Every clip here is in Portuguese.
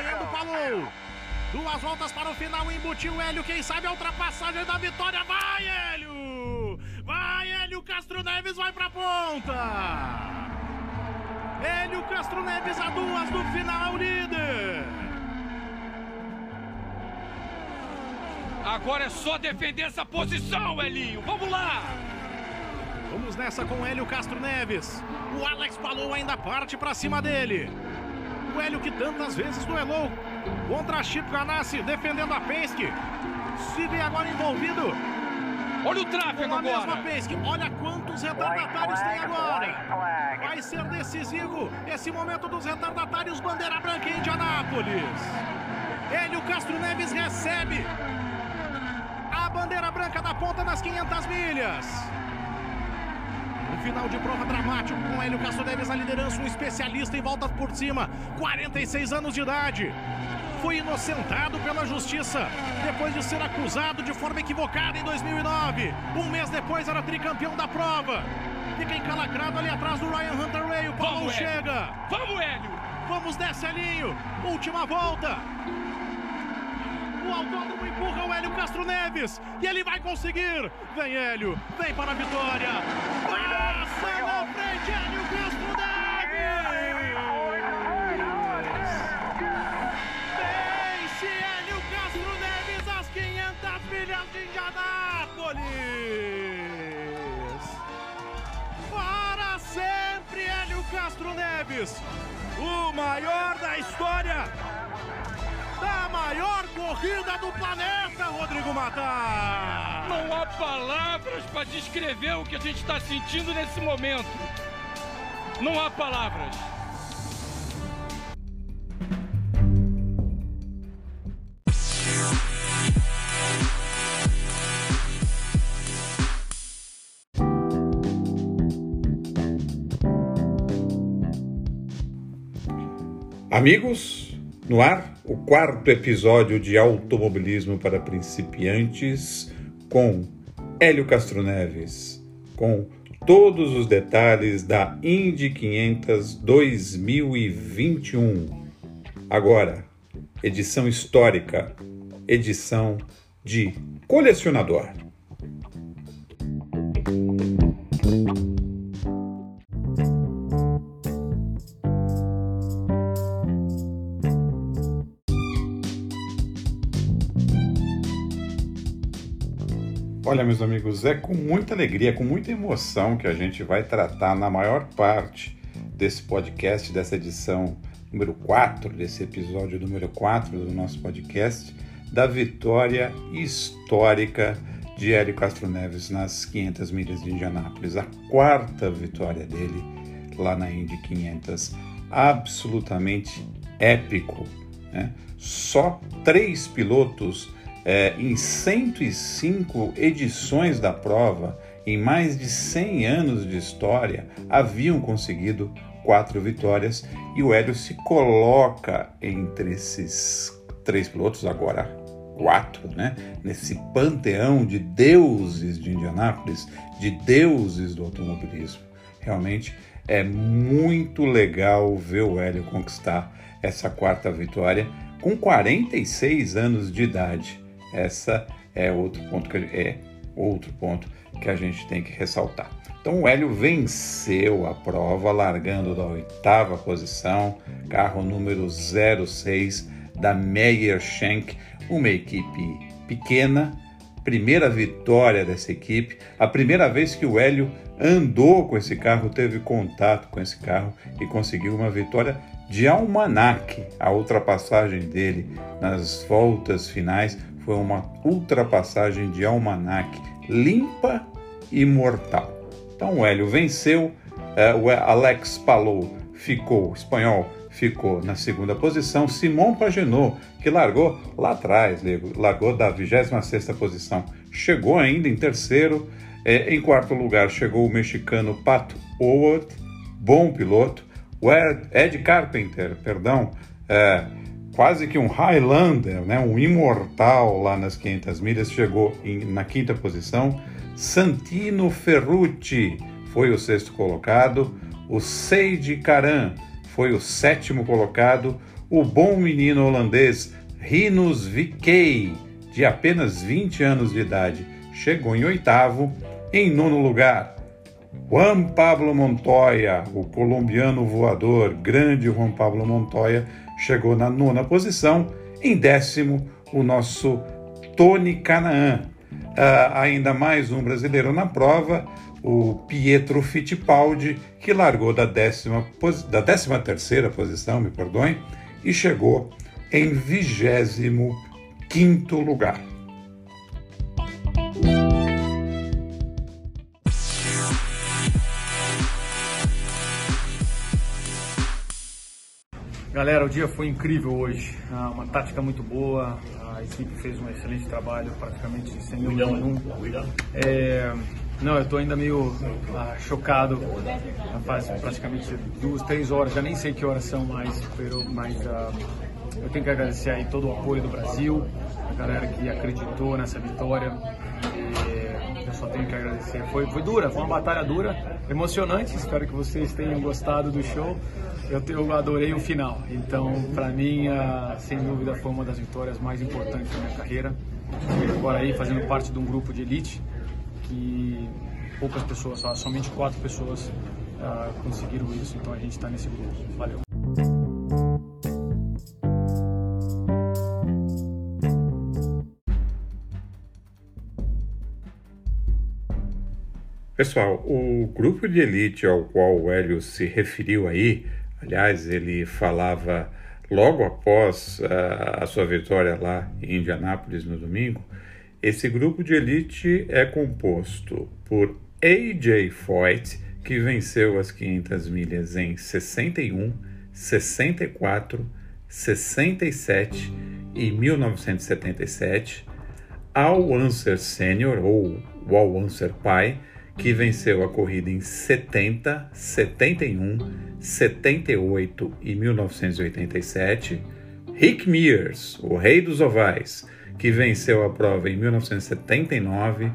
acompanhando o Palou. Duas voltas para o final, embutiu o Hélio, quem sabe a ultrapassagem da vitória. Vai, Hélio! Vai, Hélio Castro Neves vai pra ponta! Hélio Castro Neves a duas do final, líder! Agora é só defender essa posição, Elinho. Vamos lá! Vamos nessa com Hélio Castro Neves. O Alex Palou ainda parte para cima dele. O Hélio que tantas vezes duelou contra Chico Ganassi, defendendo a Penske. Se vê agora envolvido. Olha o tráfego agora. mesma Penske. Olha quantos retardatários tem agora. Vai ser decisivo esse momento dos retardatários. Bandeira branca em Indianápolis. Hélio Castro Neves recebe a bandeira branca da ponta nas 500 milhas. Final de prova dramático com Hélio Castro Neves na liderança, um especialista em voltas por cima, 46 anos de idade. Foi inocentado pela justiça depois de ser acusado de forma equivocada em 2009. Um mês depois era tricampeão da prova. Fica encalacrado ali atrás do Ryan Hunter Ray. O Paulo Vamos, chega. Hélio. Vamos, Hélio. Vamos nessa, Elinho. Última volta. O autódromo empurra o Hélio Castro Neves. E ele vai conseguir. Vem, Hélio. Vem para a vitória. Hélio Castro Neves. Vence Hélio Castro Neves às 500 milhas de Indianápolis. Para sempre, Hélio Castro Neves. O maior da história da maior corrida do planeta, Rodrigo Matar. Não há palavras para descrever o que a gente está sentindo nesse momento. Não há palavras. Amigos, no ar, o quarto episódio de Automobilismo para Principiantes com Hélio Castro Neves, com todos os detalhes da Indy 500 2021. Agora, edição histórica, edição de colecionador. Olha, meus amigos, é com muita alegria, com muita emoção que a gente vai tratar na maior parte desse podcast, dessa edição número 4, desse episódio número 4 do nosso podcast, da vitória histórica de Hélio Castro Neves nas 500 milhas de Indianápolis, a quarta vitória dele lá na Indy 500, absolutamente épico. Né? Só três pilotos é, em 105 edições da prova, em mais de 100 anos de história, haviam conseguido quatro vitórias e o Hélio se coloca entre esses três pilotos, agora quatro, né? Nesse panteão de deuses de Indianápolis, de deuses do automobilismo. Realmente é muito legal ver o Hélio conquistar essa quarta vitória com 46 anos de idade. Essa é outro ponto que é outro ponto que a gente tem que ressaltar. Então o Hélio venceu a prova largando da oitava posição, carro número 06 da Meyer Shank, uma equipe pequena, primeira vitória dessa equipe, a primeira vez que o Hélio andou com esse carro, teve contato com esse carro e conseguiu uma vitória de almanac. A ultrapassagem dele nas voltas finais foi uma ultrapassagem de almanac limpa e mortal. Então o Hélio venceu, uh, o Alex Palou ficou, espanhol, ficou na segunda posição, Simon Pagenaud, que largou lá atrás, largou da 26ª posição, chegou ainda em terceiro, eh, em quarto lugar chegou o mexicano Pat Howard, bom piloto, o Ed Carpenter, perdão, eh, quase que um Highlander, né, um imortal lá nas 500 milhas, chegou em, na quinta posição. Santino Ferrucci foi o sexto colocado. O Seiji Karan foi o sétimo colocado. o bom menino holandês Rinus Vickey, de apenas 20 anos de idade, chegou em oitavo. Em nono lugar, Juan Pablo Montoya, o colombiano voador, grande Juan Pablo Montoya, chegou na nona posição. Em décimo, o nosso Tony Canaan. Uh, ainda mais um brasileiro na prova, o Pietro Fittipaldi, que largou da décima, da décima terceira posição, me perdoem, e chegou em vigésimo quinto lugar. Galera, o dia foi incrível hoje. Ah, uma tática muito boa. A equipe fez um excelente trabalho, praticamente sem erro nenhum. É, não, eu estou ainda meio ah, chocado. Faz praticamente duas, três horas, já nem sei que horas são mais, mas ah, eu tenho que agradecer aí todo o apoio do Brasil, a galera que acreditou nessa vitória. E eu só tenho que agradecer. Foi, foi dura, foi uma batalha dura, emocionante. Espero que vocês tenham gostado do show eu, eu adorei o final. Então, para mim, sem dúvida, foi uma das vitórias mais importantes da minha carreira. E agora aí, fazendo parte de um grupo de elite que poucas pessoas, somente quatro pessoas uh, conseguiram isso. Então, a gente está nesse grupo. Valeu. Pessoal, o grupo de elite ao qual o Hélio se referiu aí Aliás, ele falava logo após a, a sua vitória lá em Indianápolis no domingo. Esse grupo de elite é composto por AJ Foyt, que venceu as 500 milhas em 61, 64, 67 e 1977, Al Unser Senior ou Al Unser Pai, que venceu a corrida em 70, 71, 78 e 1987. Rick Mears, o rei dos ovais, que venceu a prova em 1979,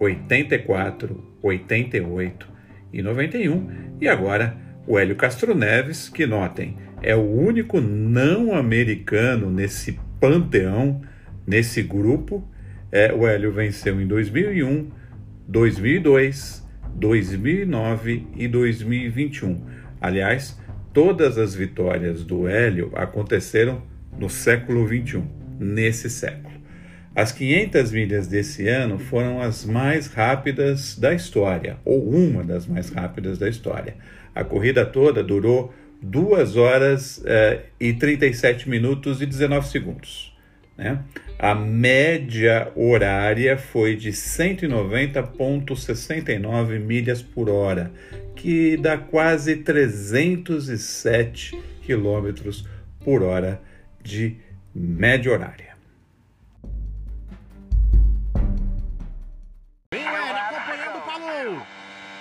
84, 88 e 91. E agora o Hélio Castro Neves, que notem, é o único não americano nesse panteão, nesse grupo. É, o Hélio venceu em 2001, 2002, 2009 e 2021. Aliás, todas as vitórias do Hélio aconteceram no século 21, nesse século. As 500 milhas desse ano foram as mais rápidas da história, ou uma das mais rápidas da história. A corrida toda durou 2 horas eh, e 37 minutos e 19 segundos. Né? A média horária foi de 190,69 milhas por hora, que dá quase 307 quilômetros por hora de média horária. Vem o Hélio acompanhando o Palou.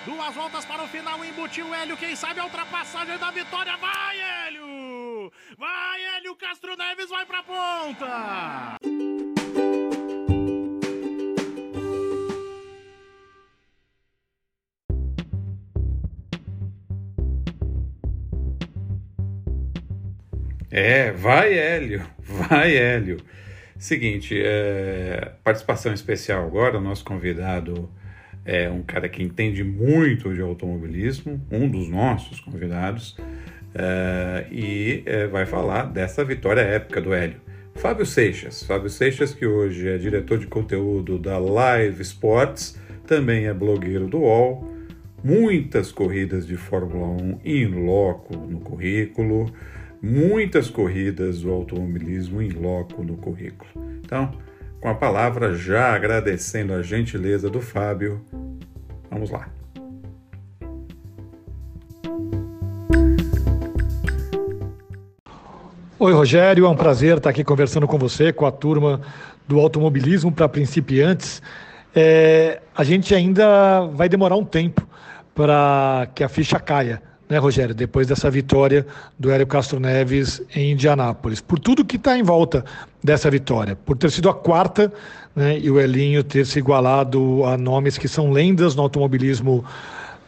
Duas voltas para o final, embutiu o Hélio. Quem sabe a ultrapassagem da vitória? Vai, Hélio! Vai, Hélio Castro Neves vai para a ponta! É, vai Hélio, vai Hélio. Seguinte, é, participação especial agora, o nosso convidado é um cara que entende muito de automobilismo, um dos nossos convidados, é, e é, vai falar dessa vitória épica do Hélio. Fábio Seixas, Fábio Seixas que hoje é diretor de conteúdo da Live Sports, também é blogueiro do UOL, muitas corridas de Fórmula 1 em loco no currículo, muitas corridas do automobilismo em loco no currículo. Então, com a palavra, já agradecendo a gentileza do Fábio, vamos lá. Oi, Rogério, é um prazer estar aqui conversando com você, com a turma do automobilismo para principiantes. É, a gente ainda vai demorar um tempo para que a ficha caia né, Rogério, depois dessa vitória do Hélio Castro Neves em Indianápolis, por tudo que está em volta dessa vitória, por ter sido a quarta né, e o Elinho ter se igualado a nomes que são lendas no automobilismo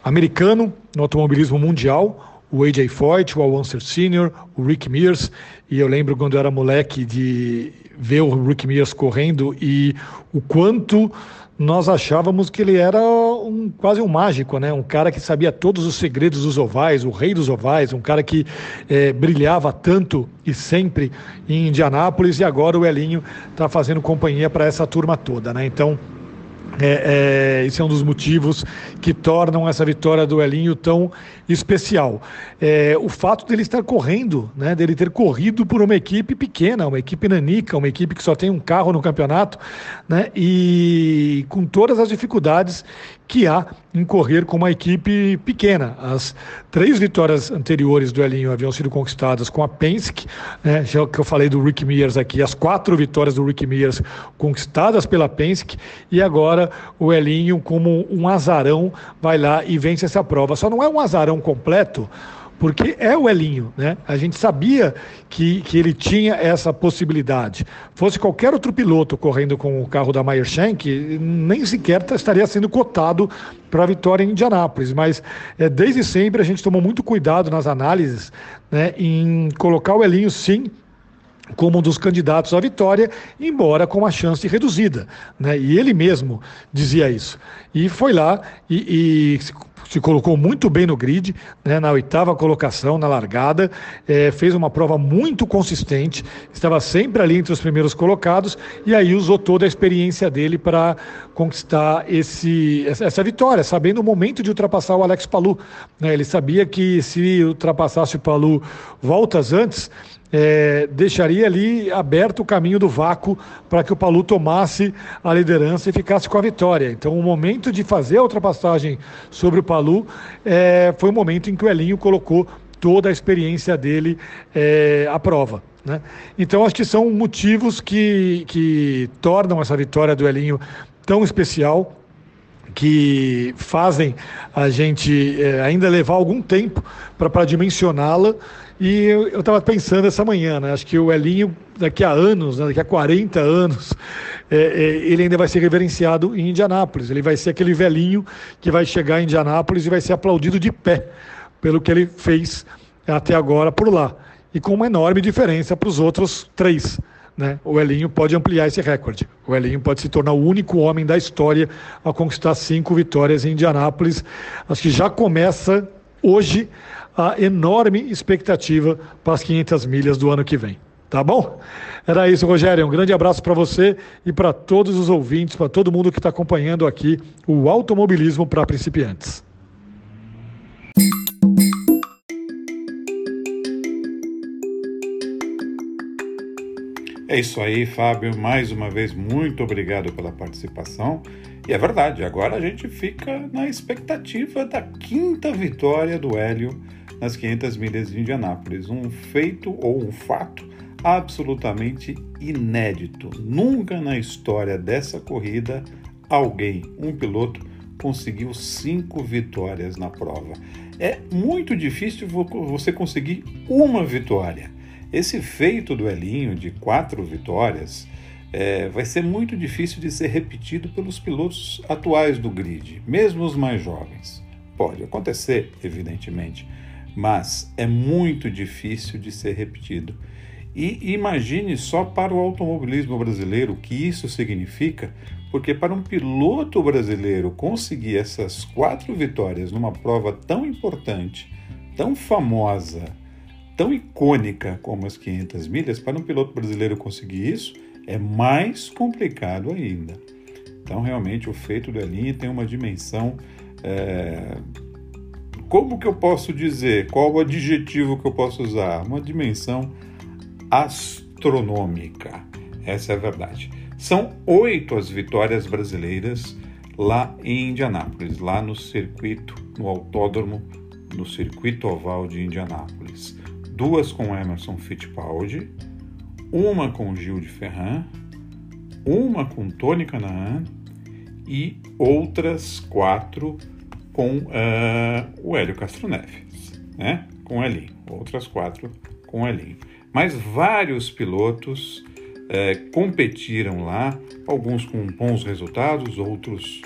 americano, no automobilismo mundial. O AJ Foyt, o Al Unser Sr., o Rick Mears, e eu lembro quando eu era moleque de ver o Rick Mears correndo e o quanto nós achávamos que ele era um, quase um mágico, né? um cara que sabia todos os segredos dos ovais, o rei dos ovais, um cara que é, brilhava tanto e sempre em Indianápolis, e agora o Elinho está fazendo companhia para essa turma toda. Né? Então, é, é, esse é um dos motivos que tornam essa vitória do Elinho tão especial. É, o fato dele estar correndo, né, dele ter corrido por uma equipe pequena, uma equipe nanica, uma equipe que só tem um carro no campeonato, né, e com todas as dificuldades que há em correr com uma equipe pequena. As três vitórias anteriores do Elinho haviam sido conquistadas com a Penske, né, já que eu falei do Rick Mears aqui, as quatro vitórias do Rick Mears conquistadas pela Penske, e agora o Elinho, como um azarão, vai lá e vence essa prova. Só não é um azarão completo, porque é o Elinho, né? A gente sabia que, que ele tinha essa possibilidade. Fosse qualquer outro piloto correndo com o carro da Meyer Shank, nem sequer estaria sendo cotado para a vitória em Indianápolis. Mas é, desde sempre a gente tomou muito cuidado nas análises né, em colocar o Elinho, sim, como um dos candidatos à vitória, embora com uma chance reduzida. Né? E ele mesmo dizia isso. E foi lá e, e se colocou muito bem no grid, né, na oitava colocação, na largada, é, fez uma prova muito consistente, estava sempre ali entre os primeiros colocados e aí usou toda a experiência dele para conquistar esse, essa vitória, sabendo o momento de ultrapassar o Alex Palu. Né, ele sabia que se ultrapassasse o Palu voltas antes, é, deixaria ali aberto o caminho do vácuo para que o Palu tomasse a liderança e ficasse com a vitória. Então, o momento de fazer a ultrapassagem sobre o Palu é, foi o momento em que o Elinho colocou toda a experiência dele é, à prova. Né? Então, acho que são motivos que, que tornam essa vitória do Elinho tão especial que fazem a gente é, ainda levar algum tempo para dimensioná-la e eu estava pensando essa manhã, né? Acho que o Elinho, daqui a anos, né? daqui a 40 anos, é, é, ele ainda vai ser reverenciado em Indianápolis. Ele vai ser aquele velhinho que vai chegar em Indianápolis e vai ser aplaudido de pé pelo que ele fez até agora por lá. E com uma enorme diferença para os outros três. Né? O Elinho pode ampliar esse recorde. O Elinho pode se tornar o único homem da história a conquistar cinco vitórias em Indianápolis. Acho que já começa hoje a enorme expectativa para as 500 milhas do ano que vem. Tá bom? Era isso, Rogério. Um grande abraço para você e para todos os ouvintes, para todo mundo que está acompanhando aqui o automobilismo para principiantes. É isso aí, Fábio. Mais uma vez, muito obrigado pela participação. E é verdade, agora a gente fica na expectativa da quinta vitória do Hélio nas 500 milhas de Indianápolis. Um feito ou um fato absolutamente inédito. Nunca na história dessa corrida alguém, um piloto, conseguiu cinco vitórias na prova. É muito difícil você conseguir uma vitória. Esse feito do Elinho de quatro vitórias é, vai ser muito difícil de ser repetido pelos pilotos atuais do grid, mesmo os mais jovens. Pode acontecer, evidentemente, mas é muito difícil de ser repetido. E imagine só para o automobilismo brasileiro o que isso significa, porque para um piloto brasileiro conseguir essas quatro vitórias numa prova tão importante, tão famosa, tão icônica como as 500 milhas, para um piloto brasileiro conseguir isso é mais complicado ainda. Então, realmente, o feito do Elinho tem uma dimensão é, como que eu posso dizer? Qual o adjetivo que eu posso usar? Uma dimensão astronômica. Essa é a verdade. São oito as vitórias brasileiras lá em Indianápolis, lá no circuito, no autódromo, no circuito oval de Indianápolis. Duas com Emerson Fittipaldi, uma com Gil de Ferran, uma com Tony Canaan e outras quatro com uh, o Hélio Castro Neves, né? com Elinho, outras quatro com Elinho. Mas vários pilotos uh, competiram lá, alguns com bons resultados, outros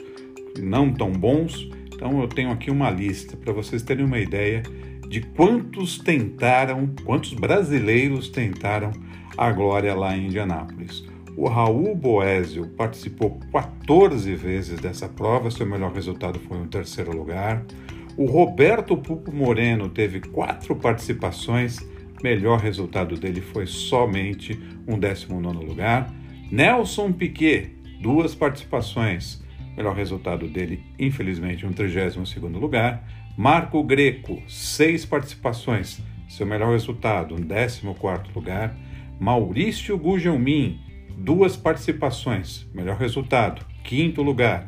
não tão bons. Então eu tenho aqui uma lista para vocês terem uma ideia de quantos tentaram, quantos brasileiros tentaram a glória lá em Indianápolis. O Raul Boésio participou 14 vezes dessa prova, seu melhor resultado foi um terceiro lugar. O Roberto Pupo Moreno teve quatro participações, melhor resultado dele foi somente um 19 lugar. Nelson Piquet, duas participações, melhor resultado dele, infelizmente, um 32 lugar. Marco Greco, seis participações, seu melhor resultado, um 14 lugar. Maurício Gugelmin, duas participações, melhor resultado, quinto lugar.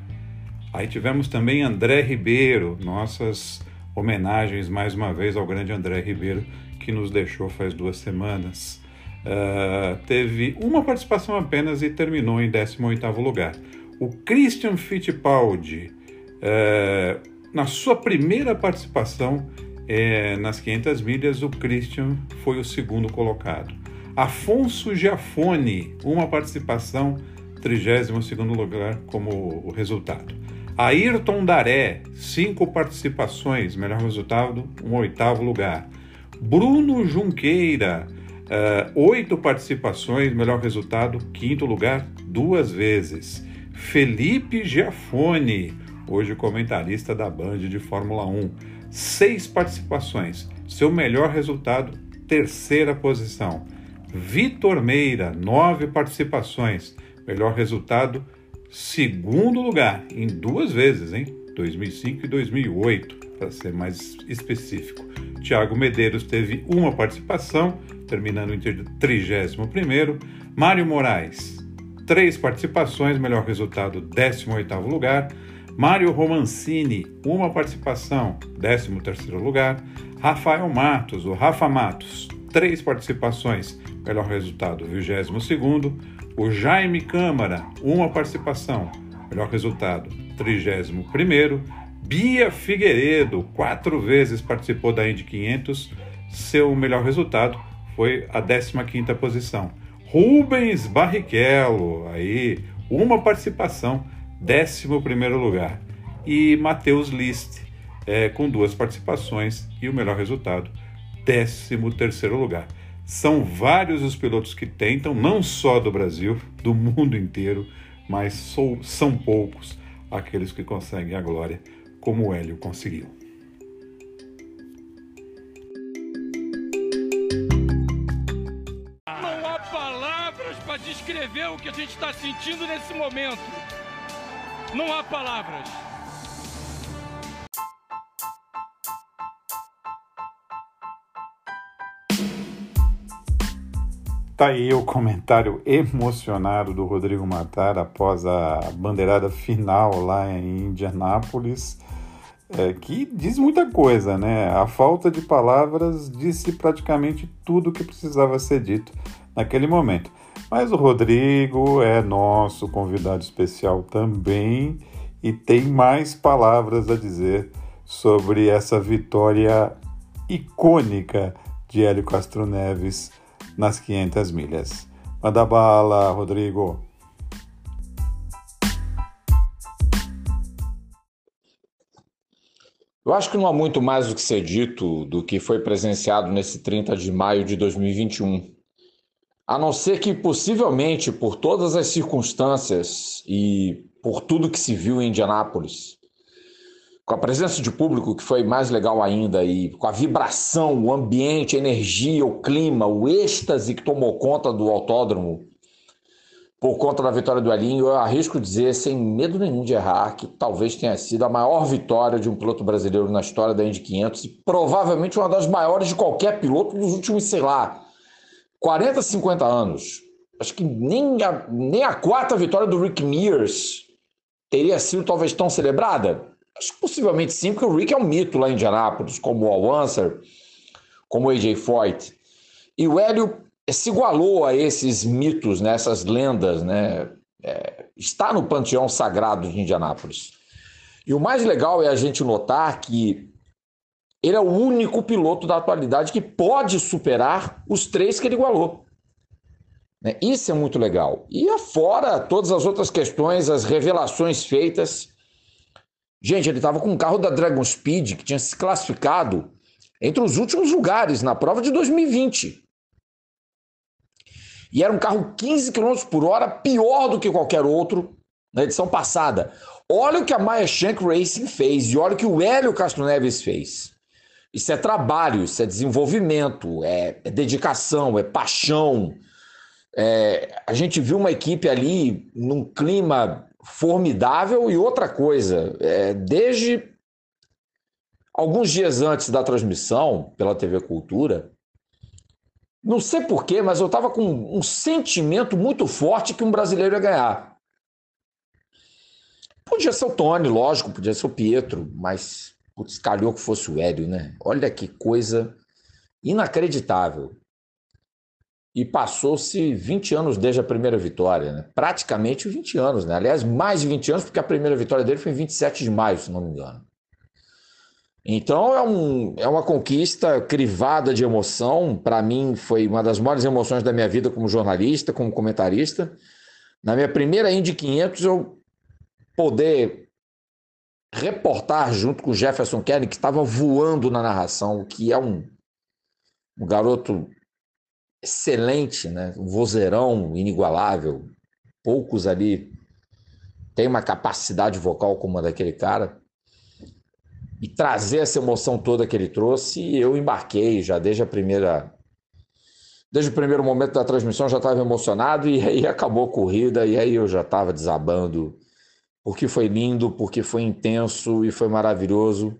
Aí tivemos também André Ribeiro, nossas homenagens mais uma vez ao grande André Ribeiro, que nos deixou faz duas semanas. Uh, teve uma participação apenas e terminou em 18º lugar. O Christian Fittipaldi, uh, na sua primeira participação uh, nas 500 milhas, o Christian foi o segundo colocado. Afonso Giafone, uma participação, 32 lugar como resultado. Ayrton Daré, cinco participações, melhor resultado, um oitavo lugar. Bruno Junqueira, uh, oito participações, melhor resultado, quinto lugar, duas vezes. Felipe Giafone, hoje comentarista da Band de Fórmula 1, seis participações, seu melhor resultado, terceira posição. Vitor Meira, nove participações. Melhor resultado, segundo lugar, em duas vezes, hein? 2005 e 2008, para ser mais específico. Tiago Medeiros teve uma participação, terminando em 31. Mário Moraes, três participações, melhor resultado, 18 lugar. Mário Romancini, uma participação, 13 lugar. Rafael Matos, o Rafa Matos, três participações, melhor resultado, 22. O Jaime Câmara, uma participação, melhor resultado, 31. Bia Figueiredo, quatro vezes participou da Indy 500, seu melhor resultado foi a 15 posição. Rubens Barrichello, aí, uma participação, 11 lugar. E Matheus List, é, com duas participações e o melhor resultado, 13 lugar. São vários os pilotos que tentam, não só do Brasil, do mundo inteiro, mas sou, são poucos aqueles que conseguem a glória, como o Hélio conseguiu. Não há palavras para descrever o que a gente está sentindo nesse momento. Não há palavras. Tá aí o comentário emocionado do Rodrigo Matar após a bandeirada final lá em Indianápolis, é, que diz muita coisa, né? A falta de palavras disse praticamente tudo o que precisava ser dito naquele momento. Mas o Rodrigo é nosso convidado especial também e tem mais palavras a dizer sobre essa vitória icônica de Hélio Castro Neves nas 500 milhas. Manda bala, Rodrigo. Eu acho que não há muito mais o que ser dito do que foi presenciado nesse 30 de maio de 2021. A não ser que, possivelmente, por todas as circunstâncias e por tudo que se viu em Indianápolis, com a presença de público, que foi mais legal ainda, e com a vibração, o ambiente, a energia, o clima, o êxtase que tomou conta do autódromo por conta da vitória do Elinho, eu arrisco dizer, sem medo nenhum de errar, que talvez tenha sido a maior vitória de um piloto brasileiro na história da Indy 500 e provavelmente uma das maiores de qualquer piloto dos últimos, sei lá, 40, 50 anos. Acho que nem a, nem a quarta vitória do Rick Mears teria sido talvez tão celebrada. Acho que possivelmente sim, porque o Rick é um mito lá em Indianápolis, como o Al Unser, como o AJ Foyt. E o Hélio se igualou a esses mitos, né, essas lendas, né? É, está no panteão sagrado de Indianápolis. E o mais legal é a gente notar que ele é o único piloto da atualidade que pode superar os três que ele igualou. Né? Isso é muito legal. E afora todas as outras questões, as revelações feitas Gente, ele estava com um carro da Dragon Speed que tinha se classificado entre os últimos lugares na prova de 2020. E era um carro 15 km por hora, pior do que qualquer outro na edição passada. Olha o que a Maya Shank Racing fez e olha o que o Hélio Castro Neves fez. Isso é trabalho, isso é desenvolvimento, é, é dedicação, é paixão. É, a gente viu uma equipe ali num clima formidável e outra coisa, é, desde alguns dias antes da transmissão pela TV Cultura, não sei porquê, mas eu estava com um sentimento muito forte que um brasileiro ia ganhar. Podia ser o Tony, lógico, podia ser o Pietro, mas putz, calhou que fosse o Hélio, né? Olha que coisa inacreditável. E passou-se 20 anos desde a primeira vitória, né? praticamente 20 anos, né? Aliás, mais de 20 anos, porque a primeira vitória dele foi em 27 de maio, se não me engano. Então é, um, é uma conquista crivada de emoção. Para mim, foi uma das maiores emoções da minha vida como jornalista, como comentarista. Na minha primeira Indy 500, eu poder reportar junto com o Jefferson Kennedy, que estava voando na narração, que é um, um garoto excelente, né? um vozeirão inigualável. Poucos ali têm uma capacidade vocal como a daquele cara. E trazer essa emoção toda que ele trouxe, eu embarquei já desde a primeira. Desde o primeiro momento da transmissão já estava emocionado e aí acabou a corrida e aí eu já estava desabando porque foi lindo, porque foi intenso e foi maravilhoso.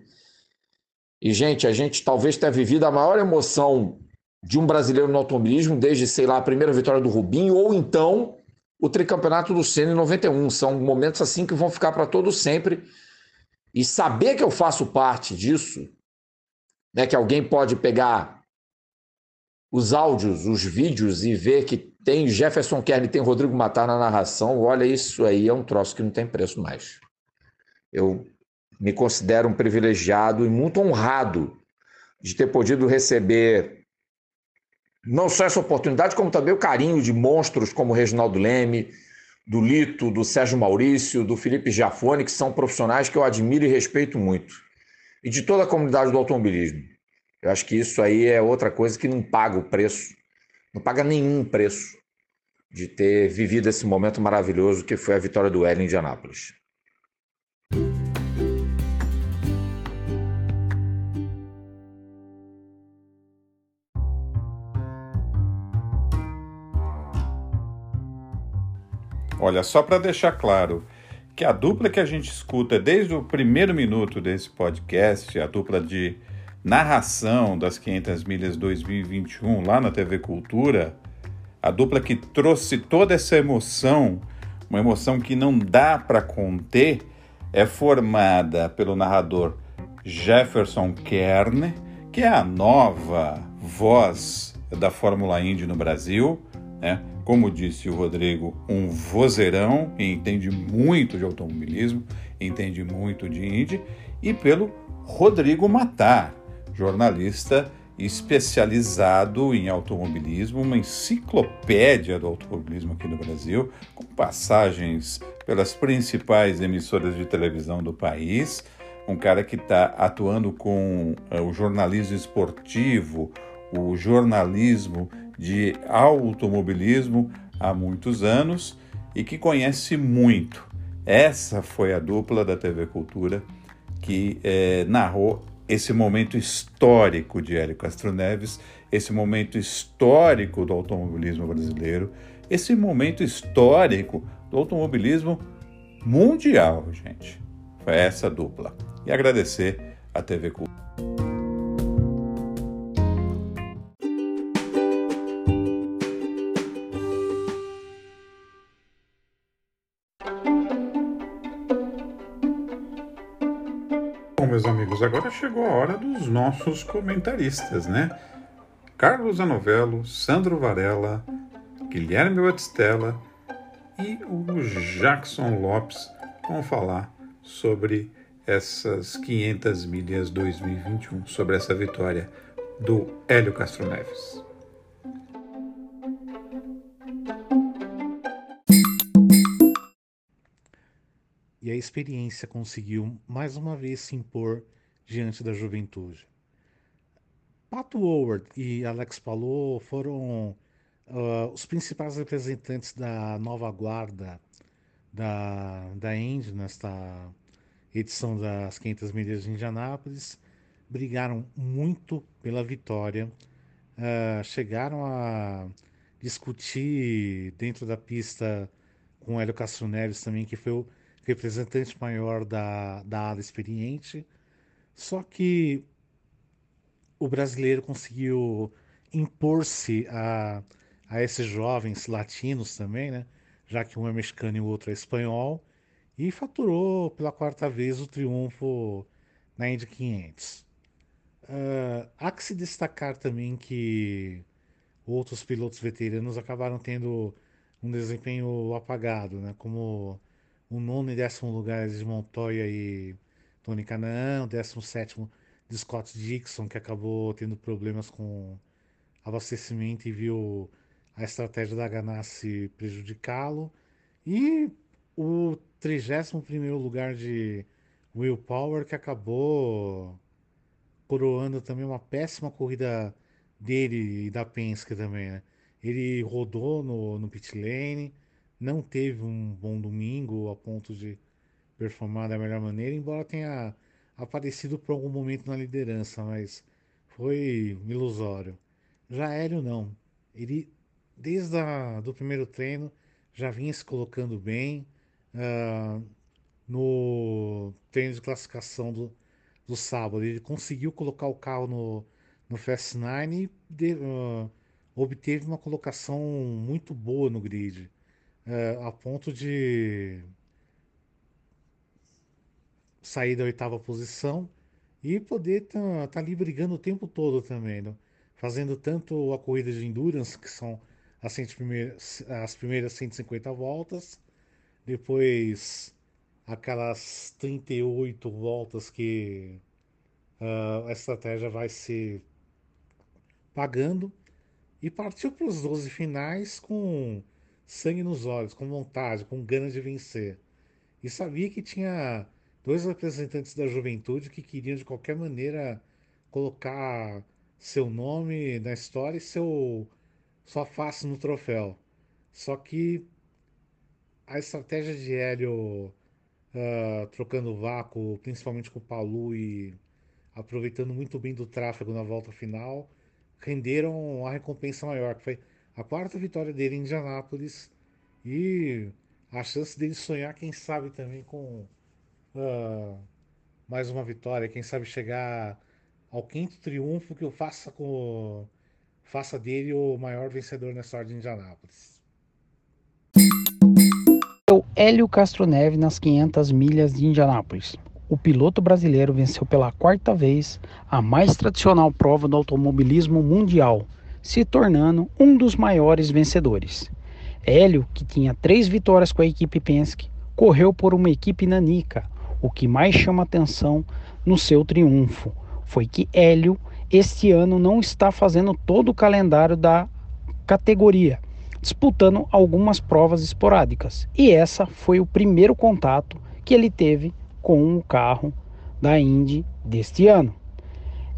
E, gente, a gente talvez tenha vivido a maior emoção de um brasileiro no automobilismo desde, sei lá, a primeira vitória do Rubinho ou então o tricampeonato do Senna em 91. São momentos assim que vão ficar para todo sempre. E saber que eu faço parte disso, né, que alguém pode pegar os áudios, os vídeos e ver que tem Jefferson Kern, tem Rodrigo Matar na narração. Olha, isso aí é um troço que não tem preço mais. Eu me considero um privilegiado e muito honrado de ter podido receber não só essa oportunidade, como também o carinho de monstros como Reginaldo Leme, do Lito, do Sérgio Maurício, do Felipe Giafone, que são profissionais que eu admiro e respeito muito. E de toda a comunidade do automobilismo. Eu acho que isso aí é outra coisa que não paga o preço não paga nenhum preço de ter vivido esse momento maravilhoso que foi a vitória do L em Indianápolis. Olha, só para deixar claro que a dupla que a gente escuta desde o primeiro minuto desse podcast, a dupla de narração das 500 milhas 2021 lá na TV Cultura, a dupla que trouxe toda essa emoção, uma emoção que não dá para conter, é formada pelo narrador Jefferson Kern, que é a nova voz da Fórmula Indy no Brasil, né? Como disse o Rodrigo, um vozeirão e entende muito de automobilismo, entende muito de Indy, e pelo Rodrigo Matar, jornalista especializado em automobilismo, uma enciclopédia do automobilismo aqui no Brasil, com passagens pelas principais emissoras de televisão do país. Um cara que está atuando com uh, o jornalismo esportivo, o jornalismo de automobilismo há muitos anos e que conhece muito. Essa foi a dupla da TV Cultura que eh, narrou esse momento histórico de Hélio Castro Neves, esse momento histórico do automobilismo brasileiro, esse momento histórico do automobilismo mundial, gente. Foi essa dupla. E agradecer a TV Cultura. Agora chegou a hora dos nossos comentaristas, né? Carlos Anovello, Sandro Varela, Guilherme Batistella e o Jackson Lopes vão falar sobre essas 500 milhas 2021, sobre essa vitória do Hélio Castro Neves. e a experiência conseguiu mais uma vez se impor diante da juventude. Pato Howard e Alex Palou foram uh, os principais representantes da nova guarda da, da Indy nesta edição das 500 milhas de Indianápolis. Brigaram muito pela vitória, uh, chegaram a discutir dentro da pista com Hélio Castro Neves também, que foi o representante maior da, da ala experiente. Só que o brasileiro conseguiu impor-se a, a esses jovens latinos também, né? já que um é mexicano e o outro é espanhol, e faturou pela quarta vez o triunfo na Indy 500. Uh, há que se destacar também que outros pilotos veteranos acabaram tendo um desempenho apagado, né? como o nono e décimo lugares de Montoya e Tony Canaan, o décimo sétimo de Scott Dixon, que acabou tendo problemas com abastecimento e viu a estratégia da Ganassi prejudicá-lo. E o 31 lugar de Will Power, que acabou coroando também uma péssima corrida dele e da Penske também, né? Ele rodou no, no pit lane, não teve um bom domingo a ponto de performar da melhor maneira, embora tenha aparecido por algum momento na liderança, mas foi ilusório. Já Hélio não. Ele desde o do primeiro treino já vinha se colocando bem uh, no treino de classificação do, do sábado. Ele conseguiu colocar o carro no, no Fast 9 e de, uh, obteve uma colocação muito boa no grid, uh, a ponto de sair da oitava posição e poder estar tá, tá ali brigando o tempo todo também, né? fazendo tanto a corrida de endurance, que são as, primeiras, as primeiras 150 voltas, depois aquelas 38 voltas que uh, a estratégia vai se pagando e partiu para os 12 finais com sangue nos olhos, com vontade, com ganas de vencer. E sabia que tinha dois representantes da juventude que queriam de qualquer maneira colocar seu nome na história e seu só face no troféu. Só que a estratégia de Hélio uh, trocando vácuo, principalmente com o Palu e aproveitando muito bem do tráfego na volta final, renderam a recompensa maior, que foi a quarta vitória dele em Indianápolis e a chance dele sonhar, quem sabe, também com uh, mais uma vitória, quem sabe chegar ao quinto triunfo que eu faça com faça dele o maior vencedor na história de Indianápolis. O Hélio Castro Neve nas 500 milhas de Indianápolis. O piloto brasileiro venceu pela quarta vez a mais tradicional prova do automobilismo mundial, se tornando um dos maiores vencedores. Hélio, que tinha três vitórias com a equipe Penske, correu por uma equipe nanica. O que mais chama atenção no seu triunfo foi que Hélio este ano não está fazendo todo o calendário da categoria, disputando algumas provas esporádicas. E essa foi o primeiro contato que ele teve com o carro da Indy deste ano.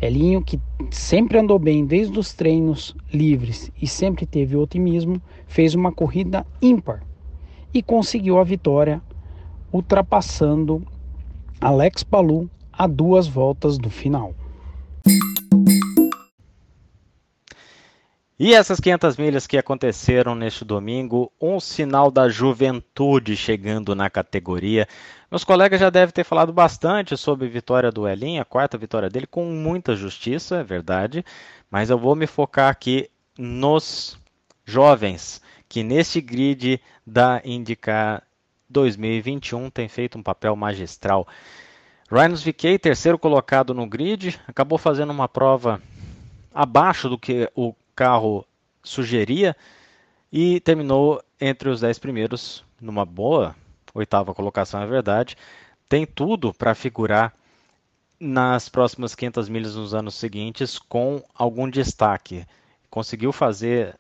Elinho, que sempre andou bem desde os treinos livres e sempre teve otimismo, fez uma corrida ímpar e conseguiu a vitória, ultrapassando Alex Palu a duas voltas do final. E essas 500 milhas que aconteceram neste domingo, um sinal da juventude chegando na categoria. Meus colegas já devem ter falado bastante sobre a vitória do Elinho, a quarta vitória dele, com muita justiça, é verdade, mas eu vou me focar aqui nos jovens, que neste grid da IndyCar 2021 tem feito um papel magistral. Ryan VK, terceiro colocado no grid, acabou fazendo uma prova abaixo do que o carro sugeria e terminou entre os 10 primeiros numa boa oitava colocação, é verdade. Tem tudo para figurar nas próximas 500 milhas nos anos seguintes com algum destaque. Conseguiu fazer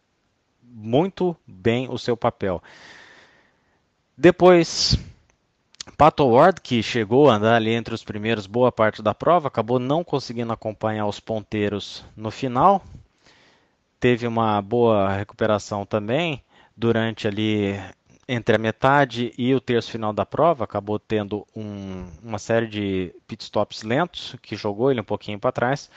muito bem o seu papel. Depois Pato Ward, que chegou a andar ali entre os primeiros boa parte da prova, acabou não conseguindo acompanhar os ponteiros no final. Teve uma boa recuperação também durante ali entre a metade e o terço final da prova, acabou tendo um, uma série de pitstops lentos, que jogou ele um pouquinho para trás,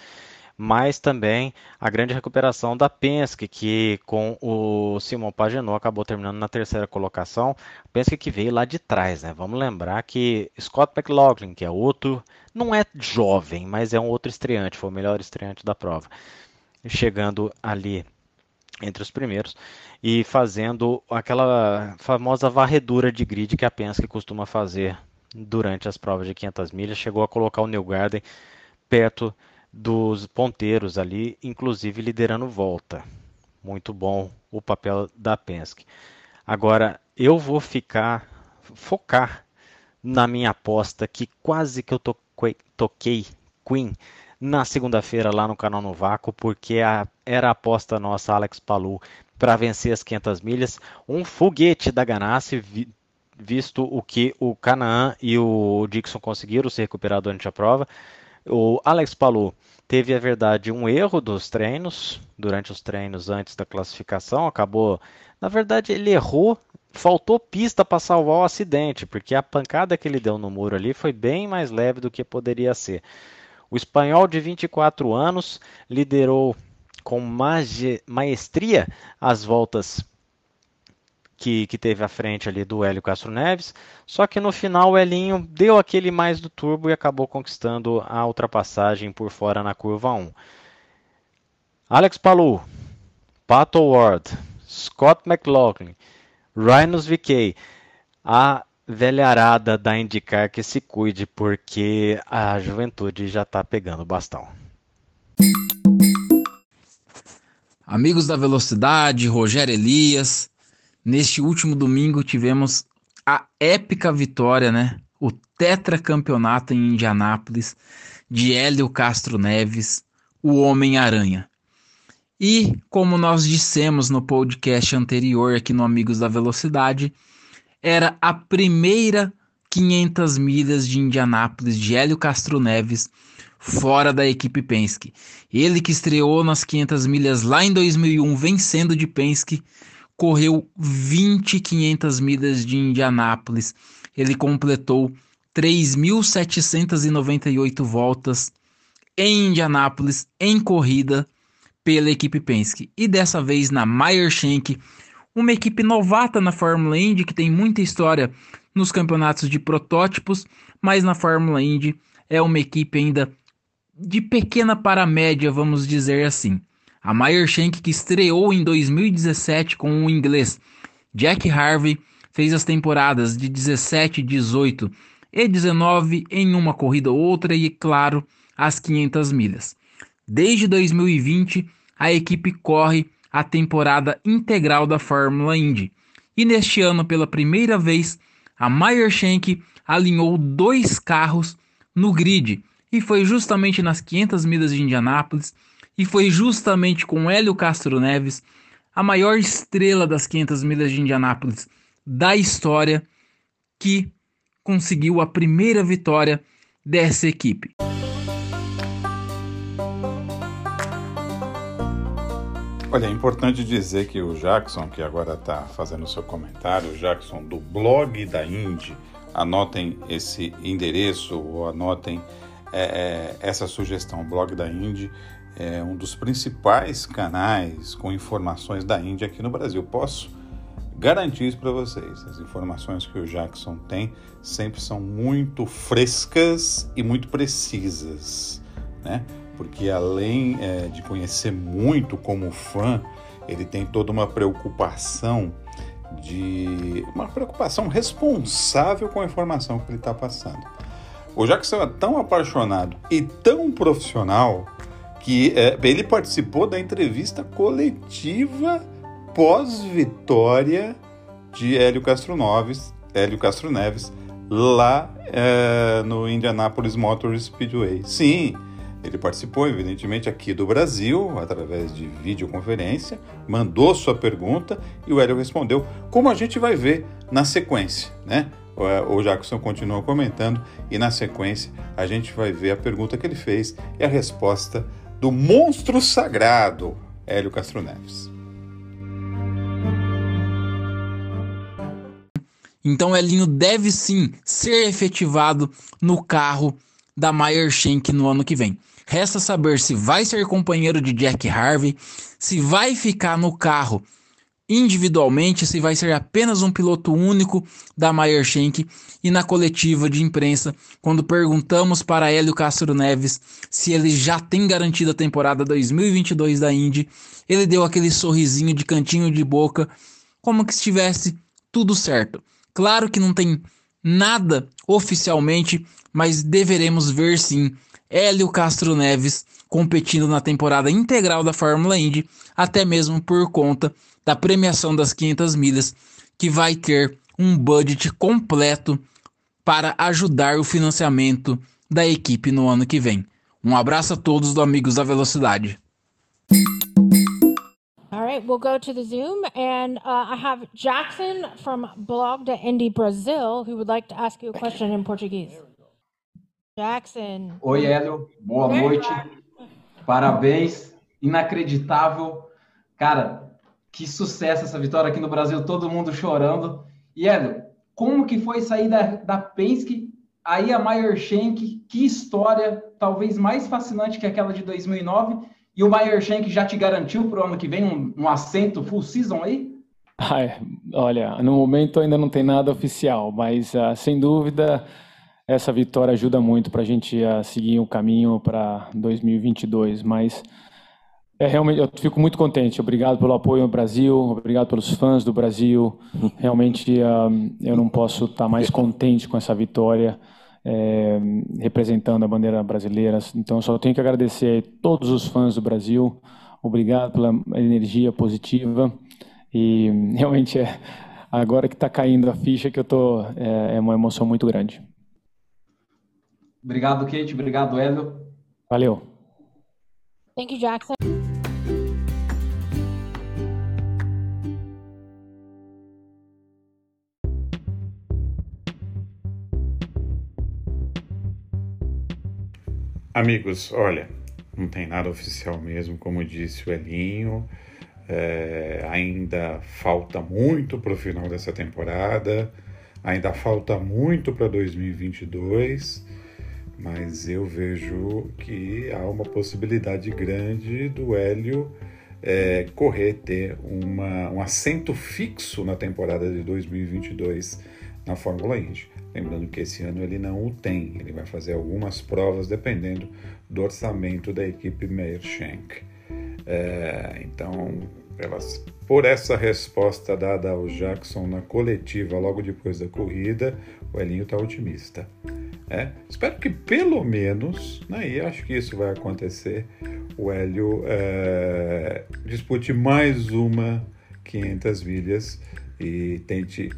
mas também a grande recuperação da Penske, que com o Simon Pagenaud acabou terminando na terceira colocação. Penske que veio lá de trás, né? Vamos lembrar que Scott McLaughlin, que é outro, não é jovem, mas é um outro estreante, foi o melhor estreante da prova, chegando ali entre os primeiros e fazendo aquela famosa varredura de grid que a Penske costuma fazer durante as provas de 500 milhas. Chegou a colocar o New Garden perto dos ponteiros ali, inclusive liderando volta. Muito bom o papel da Penske. Agora eu vou ficar focar na minha aposta que quase que eu toquei, toquei Queen na segunda-feira lá no canal no Vácuo, porque a, era a aposta nossa, Alex Palu, para vencer as 500 milhas. Um foguete da Ganassi, vi, visto o que o Canaan e o Dixon conseguiram se recuperar durante a prova. O Alex Palu teve, a verdade, um erro dos treinos, durante os treinos antes da classificação, acabou. Na verdade, ele errou faltou pista para salvar o acidente, porque a pancada que ele deu no muro ali foi bem mais leve do que poderia ser. O espanhol de 24 anos liderou com maestria as voltas que, que, teve à frente ali do Hélio Castro Neves, só que no final o Elinho deu aquele mais do turbo e acabou conquistando a ultrapassagem por fora na curva 1. Alex Palou, Pato Ward, Scott McLaughlin, Rhinos VK, a velharada da indicar que se cuide, porque a juventude já está pegando o bastão. Amigos da Velocidade, Rogério Elias, neste último domingo tivemos a épica vitória, né? O tetracampeonato em Indianápolis de Hélio Castro Neves, o Homem-Aranha. E, como nós dissemos no podcast anterior aqui no Amigos da Velocidade, era a primeira 500 milhas de Indianápolis de Hélio Castro Neves fora da equipe Penske. Ele que estreou nas 500 milhas lá em 2001 vencendo de Penske, correu 20 500 milhas de Indianápolis. Ele completou 3.798 voltas em Indianápolis em corrida pela equipe Penske. E dessa vez na Meyer Shank uma equipe novata na Fórmula Indy que tem muita história nos campeonatos de protótipos, mas na Fórmula Indy é uma equipe ainda de pequena para média, vamos dizer assim. A Meyer Shank, que estreou em 2017 com o inglês Jack Harvey, fez as temporadas de 17, 18 e 19 em uma corrida ou outra e, claro, as 500 milhas. Desde 2020, a equipe corre a temporada integral da Fórmula Indy. E neste ano, pela primeira vez, a Meyer Shank alinhou dois carros no grid. E foi justamente nas 500 milhas de Indianápolis, e foi justamente com Hélio Castro Neves, a maior estrela das 500 milhas de Indianápolis da história, que conseguiu a primeira vitória dessa equipe. Olha, é importante dizer que o Jackson, que agora está fazendo seu comentário, o Jackson do blog da Indy, anotem esse endereço ou anotem é, é, essa sugestão. Blog da Indy é um dos principais canais com informações da Indy aqui no Brasil. Posso garantir isso para vocês. As informações que o Jackson tem sempre são muito frescas e muito precisas, né? porque além é, de conhecer muito como fã, ele tem toda uma preocupação de uma preocupação responsável com a informação que ele está passando. O Jackson é tão apaixonado e tão profissional que é, ele participou da entrevista coletiva pós-vitória de Hélio Castro Neves, Hélio Castro Neves lá é, no Indianapolis Motor Speedway. Sim, ele participou, evidentemente, aqui do Brasil, através de videoconferência, mandou sua pergunta e o Hélio respondeu, como a gente vai ver na sequência, né? o Jackson continua comentando e na sequência a gente vai ver a pergunta que ele fez e a resposta do monstro sagrado, Hélio Castro Neves. Então Elinho deve sim ser efetivado no carro da Meyer Shank no ano que vem. Resta saber se vai ser companheiro de Jack Harvey, se vai ficar no carro individualmente, se vai ser apenas um piloto único da Meyer Shank e na coletiva de imprensa, quando perguntamos para Hélio Castro Neves se ele já tem garantido a temporada 2022 da Indy, ele deu aquele sorrisinho de cantinho de boca, como que estivesse tudo certo. Claro que não tem nada oficialmente, mas deveremos ver sim Hélio Castro Neves competindo na temporada integral da Fórmula Indy, até mesmo por conta da premiação das 500 milhas, que vai ter um budget completo para ajudar o financiamento da equipe no ano que vem. Um abraço a todos do Amigos da Velocidade. All right, we'll go to the Zoom, and uh, I have Jackson from Blog da Indy Brazil who would like to ask you a question in Portuguese. Jackson. Oi, Hélio. Boa noite. Parabéns. Inacreditável. Cara, que sucesso essa vitória aqui no Brasil, todo mundo chorando. E Hélio, como que foi sair da, da Penske, aí a Meyer Shank, que história, talvez mais fascinante que aquela de 2009, e o Meyer Shank já te garantiu para o ano que vem um, um assento full season aí? Ai, olha, no momento ainda não tem nada oficial, mas uh, sem dúvida essa vitória ajuda muito para a gente uh, seguir o um caminho para 2022, mas é, realmente, eu fico muito contente. Obrigado pelo apoio no Brasil, obrigado pelos fãs do Brasil. Realmente, uh, eu não posso estar mais contente com essa vitória, é, representando a bandeira brasileira. Então, só tenho que agradecer a todos os fãs do Brasil. Obrigado pela energia positiva. E realmente, é, agora que está caindo a ficha, que eu tô, é, é uma emoção muito grande. Obrigado, Kate. Obrigado, Hélio. Valeu. Thank you, Jackson. Amigos, olha, não tem nada oficial mesmo, como disse o Elinho. É, ainda falta muito para o final dessa temporada, ainda falta muito para 2022, mas eu vejo que há uma possibilidade grande do Hélio é, correr, ter uma, um assento fixo na temporada de 2022 na Fórmula Indy. Lembrando que esse ano ele não o tem, ele vai fazer algumas provas dependendo do orçamento da equipe Meyer Shank. É, então, pelas, por essa resposta dada ao Jackson na coletiva logo depois da corrida, o Elinho está otimista. É, espero que pelo menos, né, e acho que isso vai acontecer, o Hélio é, dispute mais uma 500 milhas e tente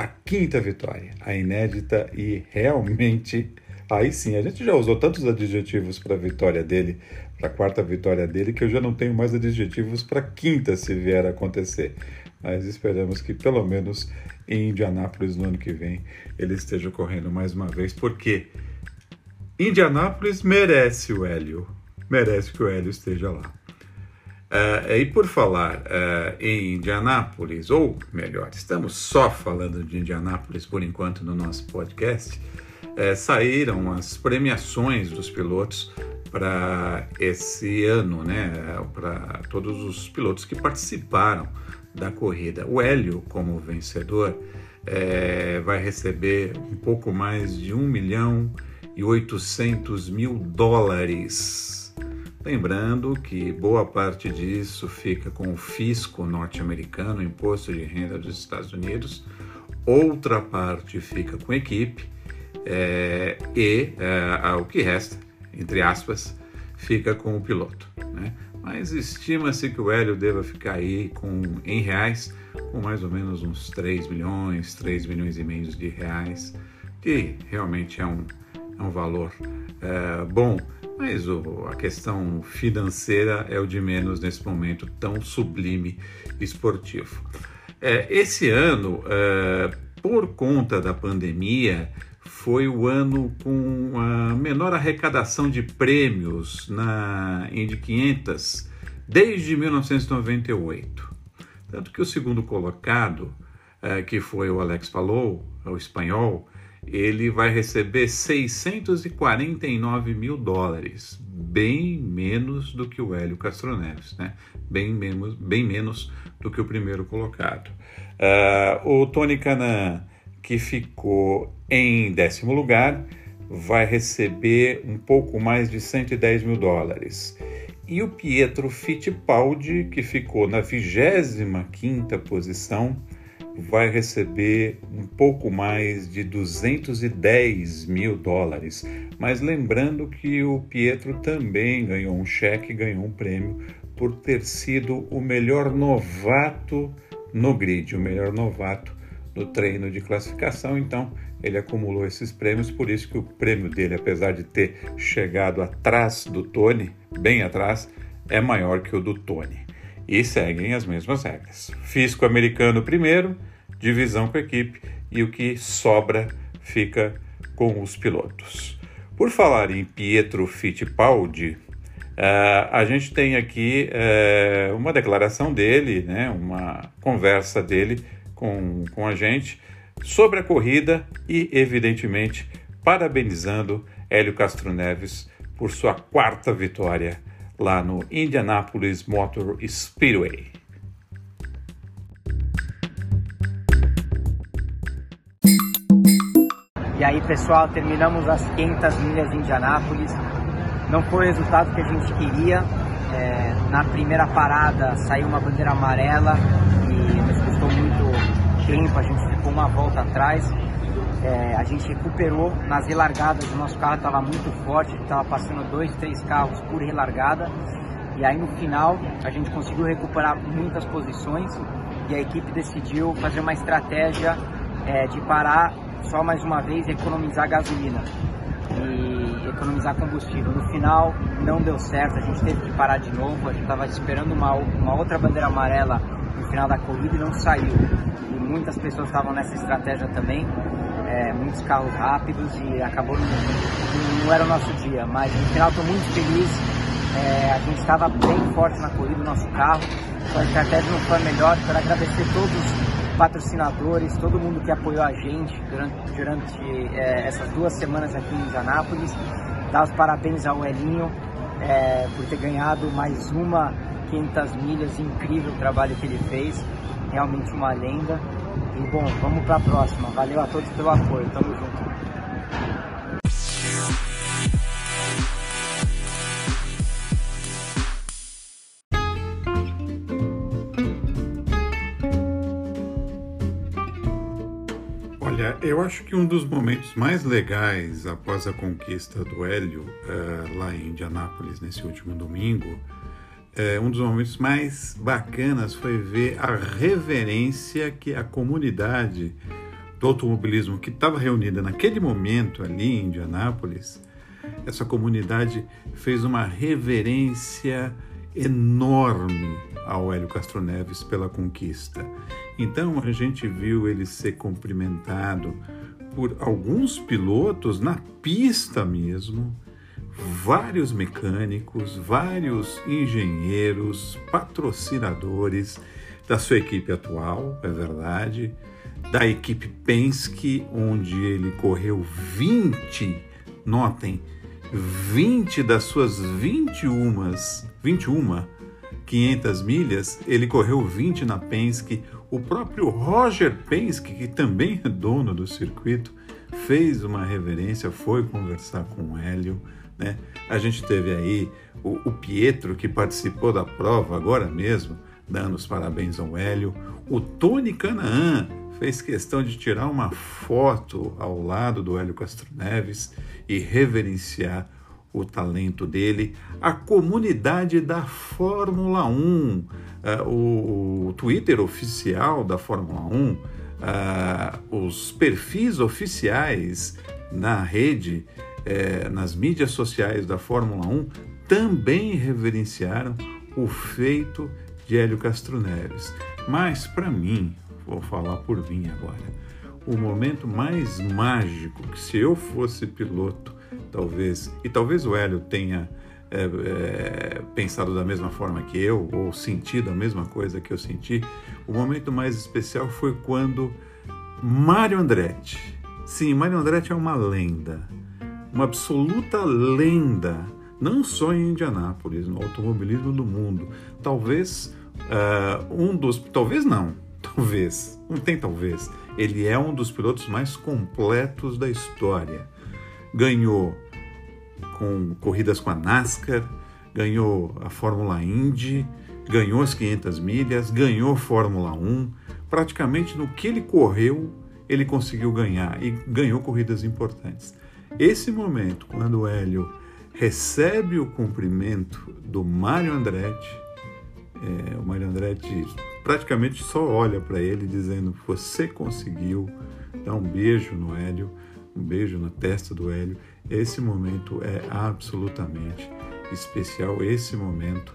a quinta vitória, a inédita e realmente. Aí sim, a gente já usou tantos adjetivos para a vitória dele, para a quarta vitória dele, que eu já não tenho mais adjetivos para a quinta se vier a acontecer. Mas esperamos que pelo menos em Indianápolis no ano que vem ele esteja correndo mais uma vez, porque Indianápolis merece o Hélio, merece que o Hélio esteja lá. Uh, e por falar uh, em Indianápolis, ou melhor, estamos só falando de Indianápolis por enquanto no nosso podcast, uh, saíram as premiações dos pilotos para esse ano, né? Para todos os pilotos que participaram da corrida. O Hélio, como vencedor, vai receber um pouco mais de 1 milhão e 800 mil dólares Lembrando que boa parte disso fica com o fisco norte-americano, imposto de renda dos Estados Unidos, outra parte fica com a equipe é, e é, o que resta, entre aspas, fica com o piloto. Né? Mas estima-se que o Hélio deva ficar aí com, em reais com mais ou menos uns 3 milhões, 3 milhões e meio de reais, que realmente é um, é um valor é, bom mas o, a questão financeira é o de menos nesse momento tão sublime esportivo. É, esse ano, é, por conta da pandemia, foi o ano com a menor arrecadação de prêmios na Indy 500 desde 1998. Tanto que o segundo colocado, eh, que foi o Alex Palou, o espanhol, ele vai receber 649 mil dólares, bem menos do que o Hélio Castroneves, né? bem, menos, bem menos do que o primeiro colocado. Uh, o Tony Canan, que ficou em décimo lugar, vai receber um pouco mais de 110 mil dólares. E o Pietro Fittipaldi, que ficou na 25ª posição, vai receber um pouco mais de 210 mil dólares. Mas lembrando que o Pietro também ganhou um cheque, ganhou um prêmio por ter sido o melhor novato no grid, o melhor novato no treino de classificação. Então ele acumulou esses prêmios, por isso que o prêmio dele, apesar de ter chegado atrás do Tony, bem atrás, é maior que o do Tony e seguem as mesmas regras. Fisco americano primeiro, divisão com a equipe e o que sobra fica com os pilotos. Por falar em Pietro Fittipaldi, uh, a gente tem aqui uh, uma declaração dele, né, uma conversa dele com, com a gente sobre a corrida e, evidentemente, parabenizando Hélio Castro Neves por sua quarta vitória lá no Indianapolis Motor Speedway. E aí, pessoal, terminamos as 500 milhas de Indianápolis. Não foi o resultado que a gente queria. É, na primeira parada saiu uma bandeira amarela e nos custou muito tempo. A gente ficou uma volta atrás. É, a gente recuperou nas relargadas, o nosso carro estava muito forte, estava passando dois, três carros por relargada. E aí no final a gente conseguiu recuperar muitas posições e a equipe decidiu fazer uma estratégia é, de parar só mais uma vez economizar gasolina e economizar combustível. No final não deu certo, a gente teve que parar de novo, a gente estava esperando uma, uma outra bandeira amarela no final da corrida e não saiu. E muitas pessoas estavam nessa estratégia também é, muitos carros rápidos e acabou não, não, era o nosso dia, mas no final estou muito feliz. É, a gente estava bem forte na corrida, o nosso carro, a estratégia não foi melhor. Quero agradecer todos os patrocinadores, todo mundo que apoiou a gente durante, durante é, essas duas semanas aqui em Indianápolis. Dar os parabéns ao Elinho é, por ter ganhado mais uma 500 milhas, incrível o trabalho que ele fez, realmente uma lenda. E bom, vamos para a próxima. Valeu a todos pelo apoio. Tamo junto. Eu acho que um dos momentos mais legais após a conquista do Hélio uh, lá em Indianápolis nesse último domingo é, um dos momentos mais bacanas foi ver a reverência que a comunidade do automobilismo que estava reunida naquele momento ali em Indianápolis, essa comunidade fez uma reverência enorme ao Hélio Castro Neves pela conquista. Então a gente viu ele ser cumprimentado por alguns pilotos na pista mesmo, vários mecânicos, vários engenheiros, patrocinadores da sua equipe atual, é verdade, da equipe Penske, onde ele correu 20, notem, 20 das suas 21, 21 500 milhas, ele correu 20 na Penske. O próprio Roger Penske, que também é dono do circuito, fez uma reverência, foi conversar com o Hélio. Né? A gente teve aí o, o, Pietro, que participou da prova agora mesmo, dando os parabéns ao Hélio. O Tony Canaan fez questão de tirar uma foto ao lado do Hélio Castro Neves e reverenciar o talento dele. A comunidade da Fórmula 1, uh, eh, o, o, Twitter oficial da Fórmula 1, uh, eh, os perfis oficiais na rede é, nas mídias sociais da Fórmula 1 também reverenciaram o feito de Hélio Castro Neves. Mas, para mim, vou falar por mim agora, o momento mais mágico que se eu fosse piloto, talvez, e talvez o Hélio tenha é, é, pensado da mesma forma que eu, ou sentido a mesma coisa que eu senti, o momento mais especial foi quando Mário Andretti, sim, Mário Andretti é uma lenda, uma absoluta lenda, não só em Indianápolis, no automobilismo do mundo. Talvez uh, um dos, talvez não, talvez, não tem talvez, ele é um dos pilotos mais completos da história. Ganhou com corridas com a NASCAR, ganhou a Fórmula Indy, ganhou as 500 milhas, ganhou Fórmula 1. Praticamente no que ele correu, ele conseguiu ganhar e ganhou corridas importantes. Esse momento, quando o Hélio recebe o cumprimento do Mário Andretti, é, o Mário Andretti praticamente só olha para ele dizendo: Você conseguiu. Dá um beijo no Hélio, um beijo na testa do Hélio. Esse momento é absolutamente especial. Esse momento,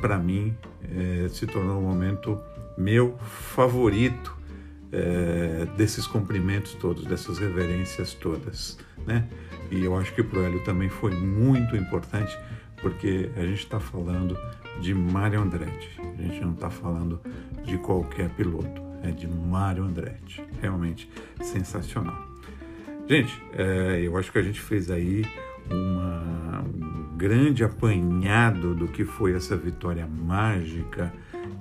para mim, é, se tornou um momento meu favorito é, desses cumprimentos todos, dessas reverências todas, né? E eu acho que para o Hélio também foi muito importante, porque a gente está falando de Mário Andretti, a gente não está falando de qualquer piloto, é de Mário Andretti, realmente sensacional. Gente, é, eu acho que a gente fez aí uma, um grande apanhado do que foi essa vitória mágica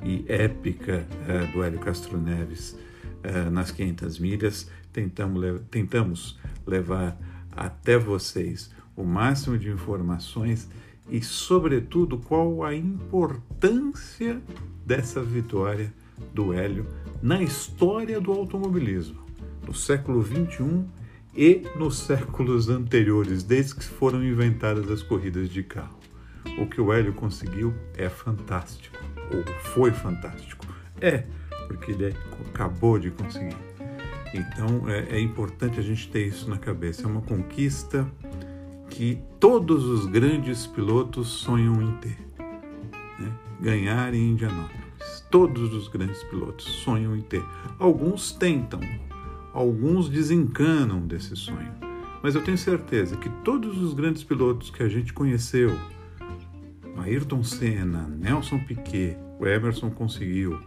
e épica é, do Hélio Castro Neves é, nas 500 milhas. Tentamos, tentamos levar até vocês o máximo de informações e, sobretudo, qual a importância dessa vitória do Hélio na história do automobilismo, no século 21 e nos séculos anteriores, desde que foram inventadas as corridas de carro. O que o Hélio conseguiu é fantástico, ou foi fantástico. É, porque ele acabou de conseguir. Então é, é importante a gente ter isso na cabeça. É uma conquista que todos os grandes pilotos sonham em ter. Né? Ganhar em Indianápolis. Todos os grandes pilotos sonham em ter. Alguns tentam, alguns desencanam desse sonho. Mas eu tenho certeza que todos os grandes pilotos que a gente conheceu, Ayrton Senna, Nelson Piquet, o Emerson conseguiu,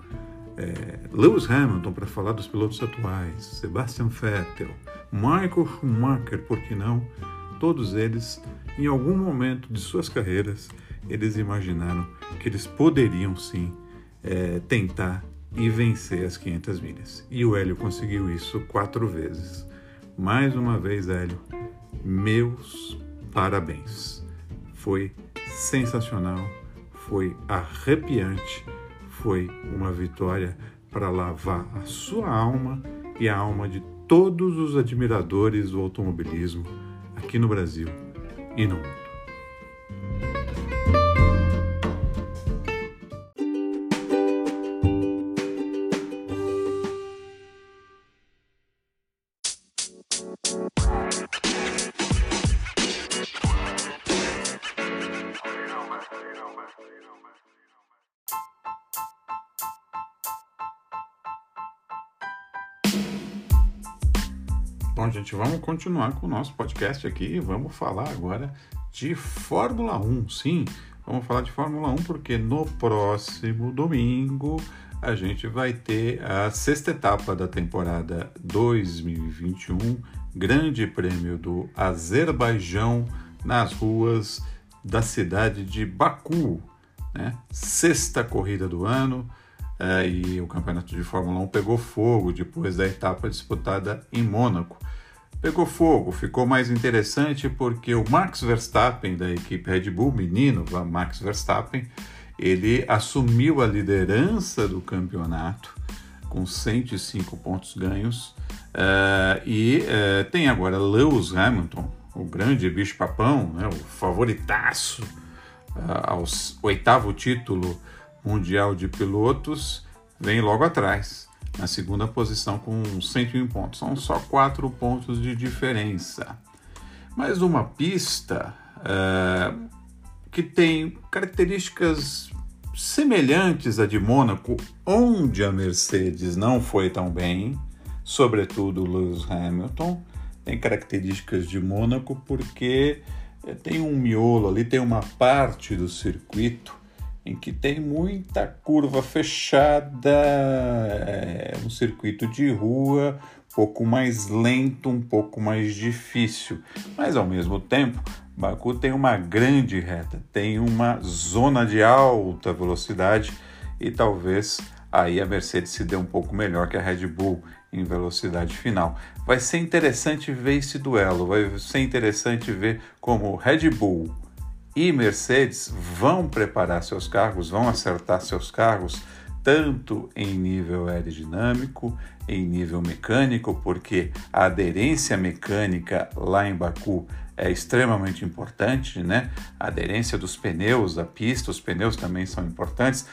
é, Lewis Hamilton, para falar dos pilotos atuais, Sebastian Vettel, Michael Schumacher, por que não? Todos eles, em algum momento de suas carreiras, eles imaginaram que eles poderiam sim é, tentar e vencer as 500 milhas. E o Hélio conseguiu isso quatro vezes. Mais uma vez, Hélio, meus parabéns. Foi sensacional, foi arrepiante, foi uma vitória para lavar a sua alma e a alma de todos os admiradores do automobilismo aqui no Brasil e no mundo. Gente, vamos continuar com o nosso podcast aqui. Vamos falar agora de Fórmula 1. Sim, vamos falar de Fórmula 1 porque no próximo domingo a gente vai ter a sexta etapa da temporada 2021, Grande Prêmio do Azerbaijão nas ruas da cidade de Baku. Né? Sexta corrida do ano. É, e o campeonato de Fórmula 1 pegou fogo depois da etapa disputada em Mônaco pegou fogo. Ficou mais interessante porque o Max Verstappen, da equipe Red Bull, menino Max Verstappen, ele assumiu a liderança do campeonato com 105 pontos ganhos uh, e uh, tem agora Lewis Hamilton, o grande bicho-papão, né, o favoritaço uh, ao oitavo título mundial de pilotos, vem logo atrás na segunda posição com 101 pontos. São só quatro pontos de diferença. Mas uma pista é, que tem características semelhantes à de Mônaco, onde a Mercedes não foi tão bem, sobretudo Lewis Hamilton, tem características de Mônaco porque eh, tem um miolo ali, tem uma parte do circuito em que tem muita curva fechada, é um circuito de rua, um pouco mais lento, um pouco mais difícil, mas ao mesmo tempo, Baku tem uma grande reta, tem uma zona de alta velocidade e talvez aí a Mercedes se dê um pouco melhor que a Red Bull em velocidade final. Vai ser interessante ver esse duelo, vai ser interessante ver como Red Bull e Mercedes vão preparar seus carros, vão acertar seus carros, tanto em nível aerodinâmico, em nível mecânico, porque a aderência mecânica lá em Baku é extremamente importante, né? A aderência dos pneus da pista, os pneus também são importantes.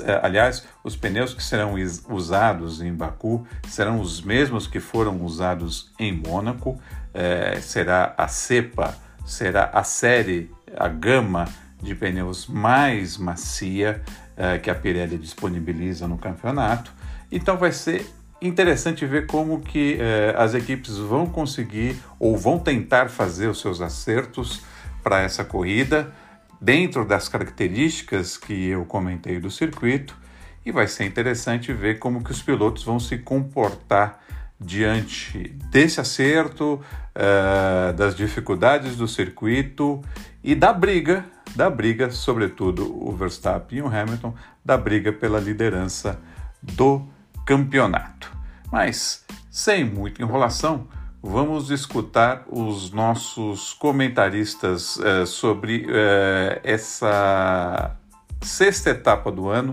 É, aliás, os pneus que serão usados em Baku serão os mesmos que foram usados em Mônaco. É, será a cepa, será a série a gama de pneus mais macia uh, que a Pirelli disponibiliza no campeonato. Então vai ser interessante ver como que uh, as equipes vão conseguir ou vão tentar fazer os seus acertos para essa corrida dentro das características que eu comentei do circuito e vai ser interessante ver como que os pilotos vão se comportar diante desse acerto, uh, das dificuldades do circuito e da briga, da briga, sobretudo o Verstappen e o Hamilton, da briga pela liderança do campeonato. Mas, sem muita enrolação, vamos escutar os nossos comentaristas uh, sobre uh, essa sexta etapa do ano,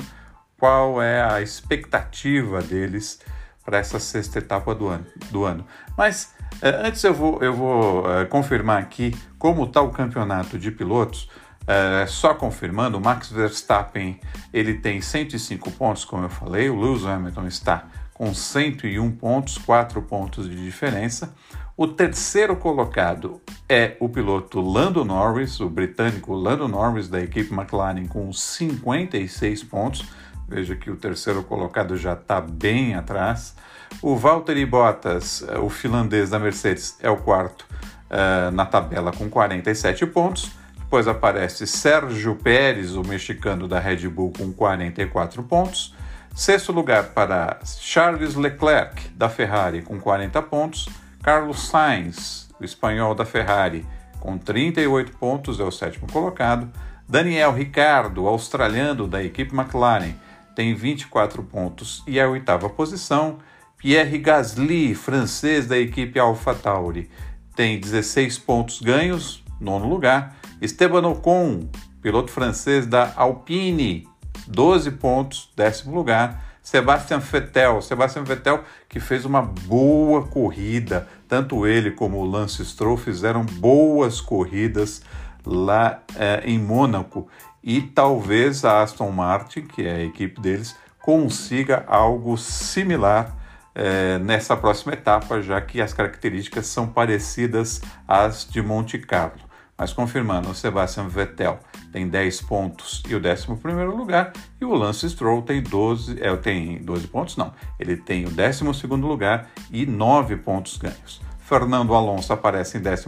qual é a expectativa deles para essa sexta etapa do ano. Do ano. Mas antes eu vou, eu vou é, confirmar aqui como está o campeonato de pilotos. É, só confirmando, o Max Verstappen ele tem 105 pontos, como eu falei, o Lewis Hamilton está com 101 pontos, 4 pontos de diferença. O terceiro colocado é o piloto Lando Norris, o britânico Lando Norris da equipe McLaren com 56 pontos. Veja que o terceiro colocado já está bem atrás. O Valtteri Bottas, eh, o finlandês da Mercedes, é o quarto uh, na tabela com 47 pontos. Depois aparece Sérgio Pérez, o mexicano da Red Bull, com 44 pontos. Sexto lugar para Charles Leclerc, da Ferrari, com 40 pontos. Carlos Sainz, o espanhol da Ferrari, com 38 pontos, é o sétimo colocado. Daniel Ricardo, australiano da equipe McLaren, tem 24 pontos e é a oitava posição. Pierre Gasly, francês da equipe AlphaTauri, tem 16 pontos ganhos, nono lugar. Esteban Ocon, piloto francês da Alpine, 12 pontos, décimo lugar. Sebastian Vettel, Sebastian Vettel que fez uma boa corrida, tanto ele como o Lance Stroll fizeram boas corridas lá é, em Mônaco e talvez a Aston Martin, que é a equipe deles, consiga algo similar é, nessa próxima etapa, já que as características são parecidas às de Monte Carlo. Mas confirmando, o Sebastian Vettel tem 10 pontos e o 11 lugar, e o Lance Stroll tem 12, é, tem 12 pontos, não, ele tem o 12 lugar e 9 pontos ganhos. Fernando Alonso aparece em 13,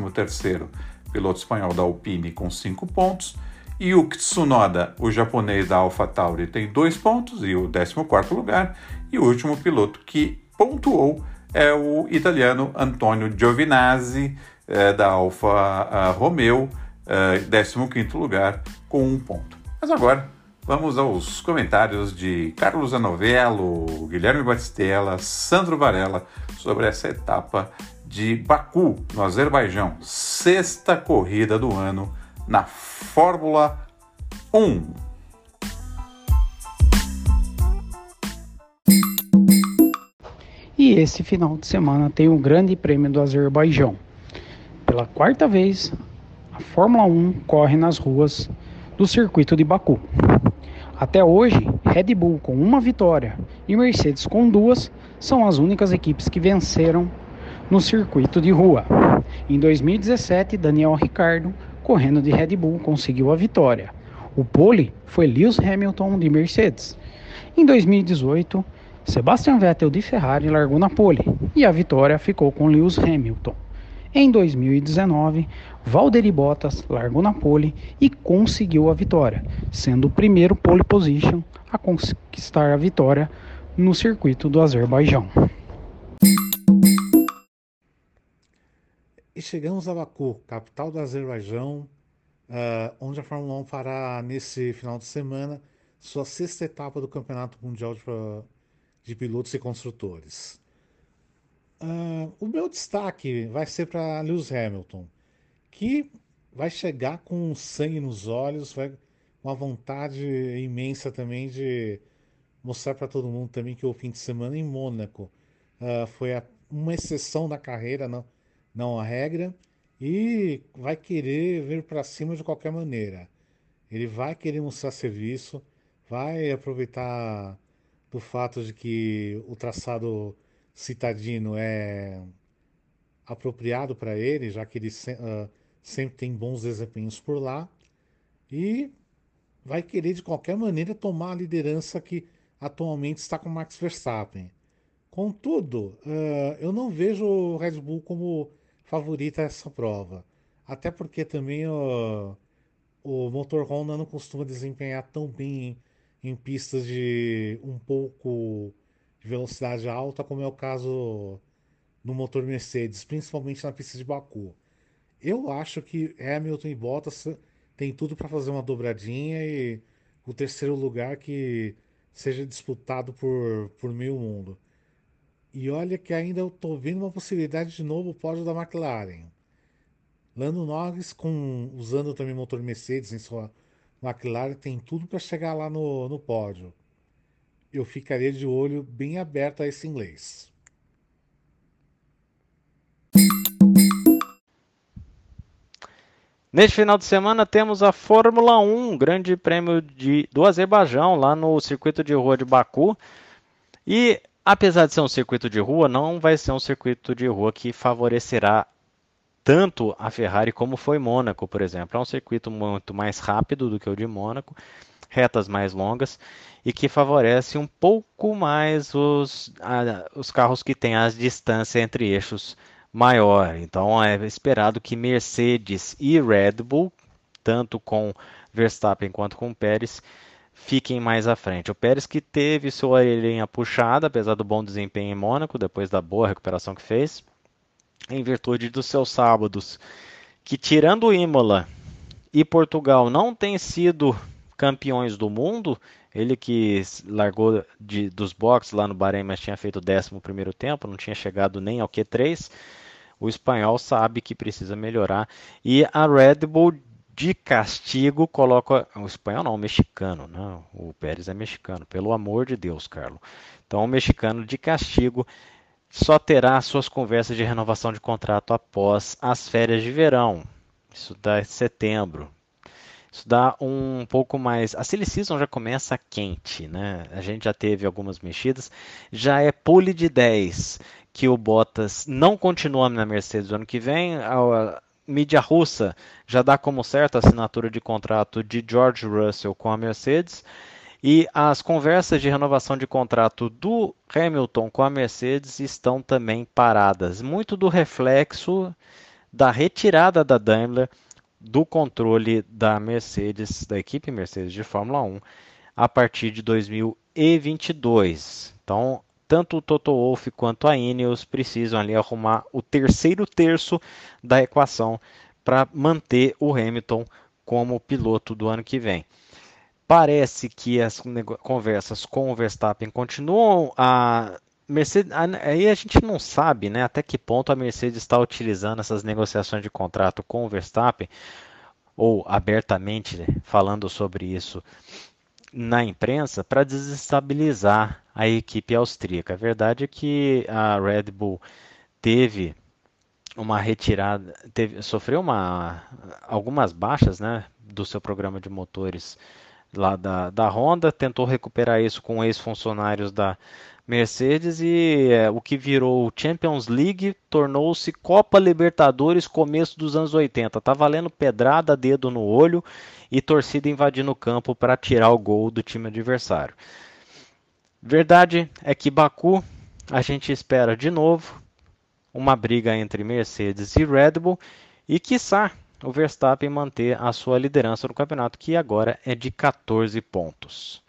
piloto espanhol da Alpine, com 5 pontos. Yuki Tsunoda, o japonês da AlphaTauri, tem 2 pontos e o 14 lugar. E o último piloto que pontuou é o italiano Antonio Giovinazzi, é, da Alfa Romeo, é, 15 lugar, com um ponto. Mas agora vamos aos comentários de Carlos Anovello, Guilherme Batistella, Sandro Varela sobre essa etapa de Baku, no Azerbaijão, sexta corrida do ano na Fórmula 1. E esse final de semana tem o Grande Prêmio do Azerbaijão. Pela quarta vez, a Fórmula 1 corre nas ruas do circuito de Baku. Até hoje, Red Bull com uma vitória e Mercedes com duas são as únicas equipes que venceram no circuito de rua. Em 2017, Daniel Ricciardo, correndo de Red Bull, conseguiu a vitória. O pole foi Lewis Hamilton de Mercedes. Em 2018, Sebastian Vettel de Ferrari largou na pole e a vitória ficou com Lewis Hamilton. Em 2019, Valtteri Bottas largou na pole e conseguiu a vitória, sendo o primeiro pole position a conquistar a vitória no circuito do Azerbaijão. E chegamos a Baku, capital do Azerbaijão, uh, onde a Fórmula 1 fará nesse final de semana sua sexta etapa do Campeonato Mundial de, de Pilotos e Construtores. Uh, o meu destaque vai ser para Lewis Hamilton, que vai chegar com sangue nos olhos, vai uma vontade imensa também de mostrar para todo mundo também que o fim de semana em Mônaco uh, foi a, uma exceção da carreira, não, não a regra, e vai querer vir para cima de qualquer maneira. Ele vai querer mostrar serviço, vai aproveitar do fato de que o traçado citadino é apropriado para ele, já que ele se, uh, sempre tem bons desempenhos por lá, e vai querer de qualquer maneira tomar a liderança que atualmente está com Max Verstappen. Contudo, uh, eu não vejo o Red Bull como favorita essa prova, até porque também uh, o motor Honda não costuma desempenhar tão bem em, pistas de um pouco de velocidade alta, como é o caso no motor Mercedes, principalmente na pista de Baku. Eu acho que Hamilton e Bottas tem tudo para fazer uma dobradinha e o terceiro lugar que seja disputado por, por meio mundo. E olha que ainda eu estou vendo uma possibilidade de novo pódio da McLaren. Lando Norris, com, usando também motor Mercedes em sua McLaren, tem tudo para chegar lá no, no pódio eu ficaria de olho bem aberto a esse inglês. Neste final de semana temos a Fórmula 1, Grande Prêmio de, do Azerbaijão, lá no circuito de rua de Baku. E apesar de ser um circuito de rua, não vai ser um circuito de rua que favorecerá tanto a Ferrari como foi Mônaco, por exemplo. É um circuito muito mais rápido do que o de Mônaco, retas mais longas e que favorece um pouco mais os, a, os carros que têm as distâncias entre eixos maior. Então é esperado que Mercedes e Red Bull, tanto com Verstappen quanto com Pérez, fiquem mais à frente. O Pérez que teve sua orelhinha puxada, apesar do bom desempenho em Mônaco, depois da boa recuperação que fez, em virtude dos seus sábados, que tirando Imola e Portugal não têm sido campeões do mundo, ele que largou de, dos boxes lá no Bahrein, mas tinha feito o décimo primeiro tempo, não tinha chegado nem ao Q3. O espanhol sabe que precisa melhorar. E a Red Bull de castigo coloca. O espanhol não, o mexicano. Não, o Pérez é mexicano. Pelo amor de Deus, Carlos. Então o mexicano de castigo só terá suas conversas de renovação de contrato após as férias de verão. Isso dá setembro. Isso dá um pouco mais. A silly season já começa quente, né? A gente já teve algumas mexidas. Já é pole de 10 que o Bottas não continua na Mercedes no ano que vem. A mídia russa já dá como certa a assinatura de contrato de George Russell com a Mercedes. E as conversas de renovação de contrato do Hamilton com a Mercedes estão também paradas. Muito do reflexo da retirada da Daimler do controle da Mercedes, da equipe Mercedes de Fórmula 1, a partir de 2022. Então, tanto o Toto Wolff quanto a Ineos precisam ali arrumar o terceiro terço da equação para manter o Hamilton como piloto do ano que vem. Parece que as conversas com o Verstappen continuam. A Mercedes, aí a gente não sabe né, até que ponto a Mercedes está utilizando essas negociações de contrato com o Verstappen, ou abertamente falando sobre isso na imprensa, para desestabilizar a equipe austríaca. A verdade é que a Red Bull teve uma retirada, teve, sofreu uma, algumas baixas né, do seu programa de motores lá da, da Honda, tentou recuperar isso com ex-funcionários da Mercedes e é, o que virou Champions League tornou-se Copa Libertadores começo dos anos 80. Tá valendo pedrada, dedo no olho e torcida invadindo o campo para tirar o gol do time adversário. Verdade é que Baku a gente espera de novo uma briga entre Mercedes e Red Bull e quiçá o Verstappen manter a sua liderança no campeonato que agora é de 14 pontos.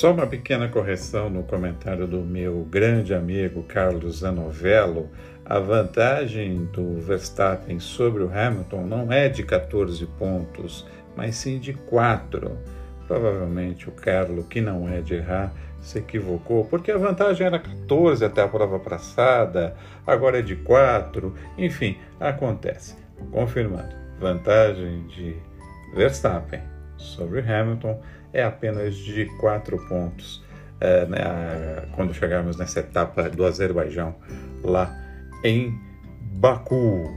Só uma pequena correção no comentário do meu grande amigo Carlos Zanovello. A vantagem do Verstappen sobre o Hamilton não é de 14 pontos, mas sim de 4. Provavelmente o Carlos, que não é de errar, se equivocou, porque a vantagem era 14 até a prova passada, agora é de 4. Enfim, acontece. Confirmando, vantagem de Verstappen sobre Hamilton é apenas de quatro pontos é, né, quando chegarmos nessa etapa do Azerbaijão lá em Baku.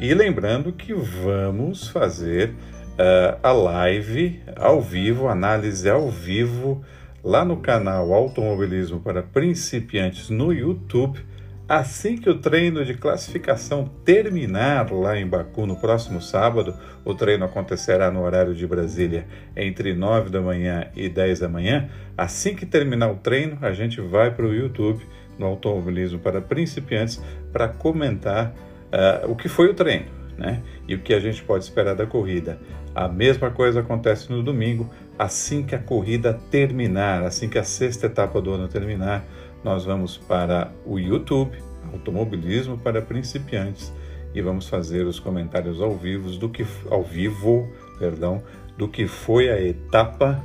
E lembrando que vamos fazer uh, a live ao vivo, análise ao vivo, lá no canal Automobilismo para Principiantes no YouTube Assim que o treino de classificação terminar lá em Baku no próximo sábado, o treino acontecerá no horário de Brasília entre 9 da manhã e 10 da manhã. Assim que terminar o treino, a gente vai para o YouTube no Automobilismo para Principiantes para comentar uh, o que foi o treino né? e o que a gente pode esperar da corrida. A mesma coisa acontece no domingo, assim que a corrida terminar, assim que a sexta etapa do ano terminar nós vamos para o YouTube, Automobilismo para Principiantes, e vamos fazer os comentários ao vivo do que ao vivo, perdão, do que foi a etapa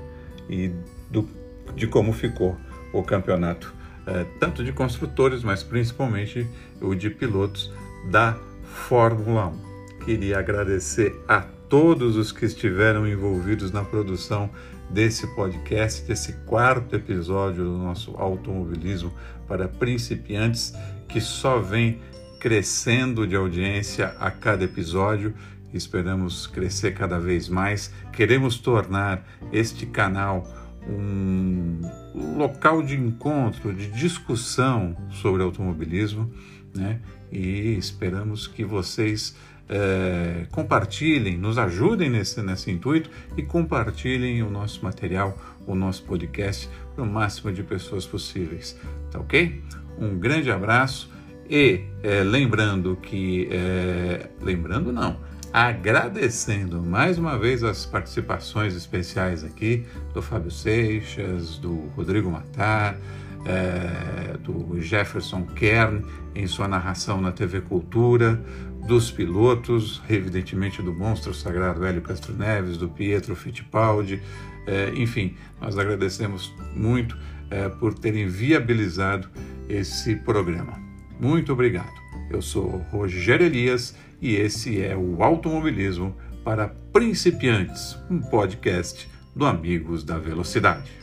e do, de como ficou o campeonato, é, tanto de construtores, mas principalmente o de pilotos da Fórmula 1. Queria agradecer a todos os que estiveram envolvidos na produção desse podcast, desse quarto episódio do nosso automobilismo para principiantes, que só vem crescendo de audiência a cada episódio. Esperamos crescer cada vez mais. Queremos tornar este canal um local de encontro, de discussão sobre automobilismo, né? E esperamos que vocês é, compartilhem, nos ajudem nesse, nesse intuito e compartilhem o nosso material, o nosso podcast para o máximo de pessoas possíveis. Tá ok? Um grande abraço e é, lembrando que. É, lembrando não, agradecendo mais uma vez as participações especiais aqui do Fábio Seixas, do Rodrigo Matar. É, do Jefferson Kern em sua narração na TV Cultura, dos pilotos, evidentemente do monstro sagrado Hélio Castro Neves, do Pietro Fittipaldi, é, enfim, nós agradecemos muito é, por terem viabilizado esse programa. Muito obrigado. Eu sou Rogério Elias e esse é o Automobilismo para Principiantes, um podcast do Amigos da Velocidade.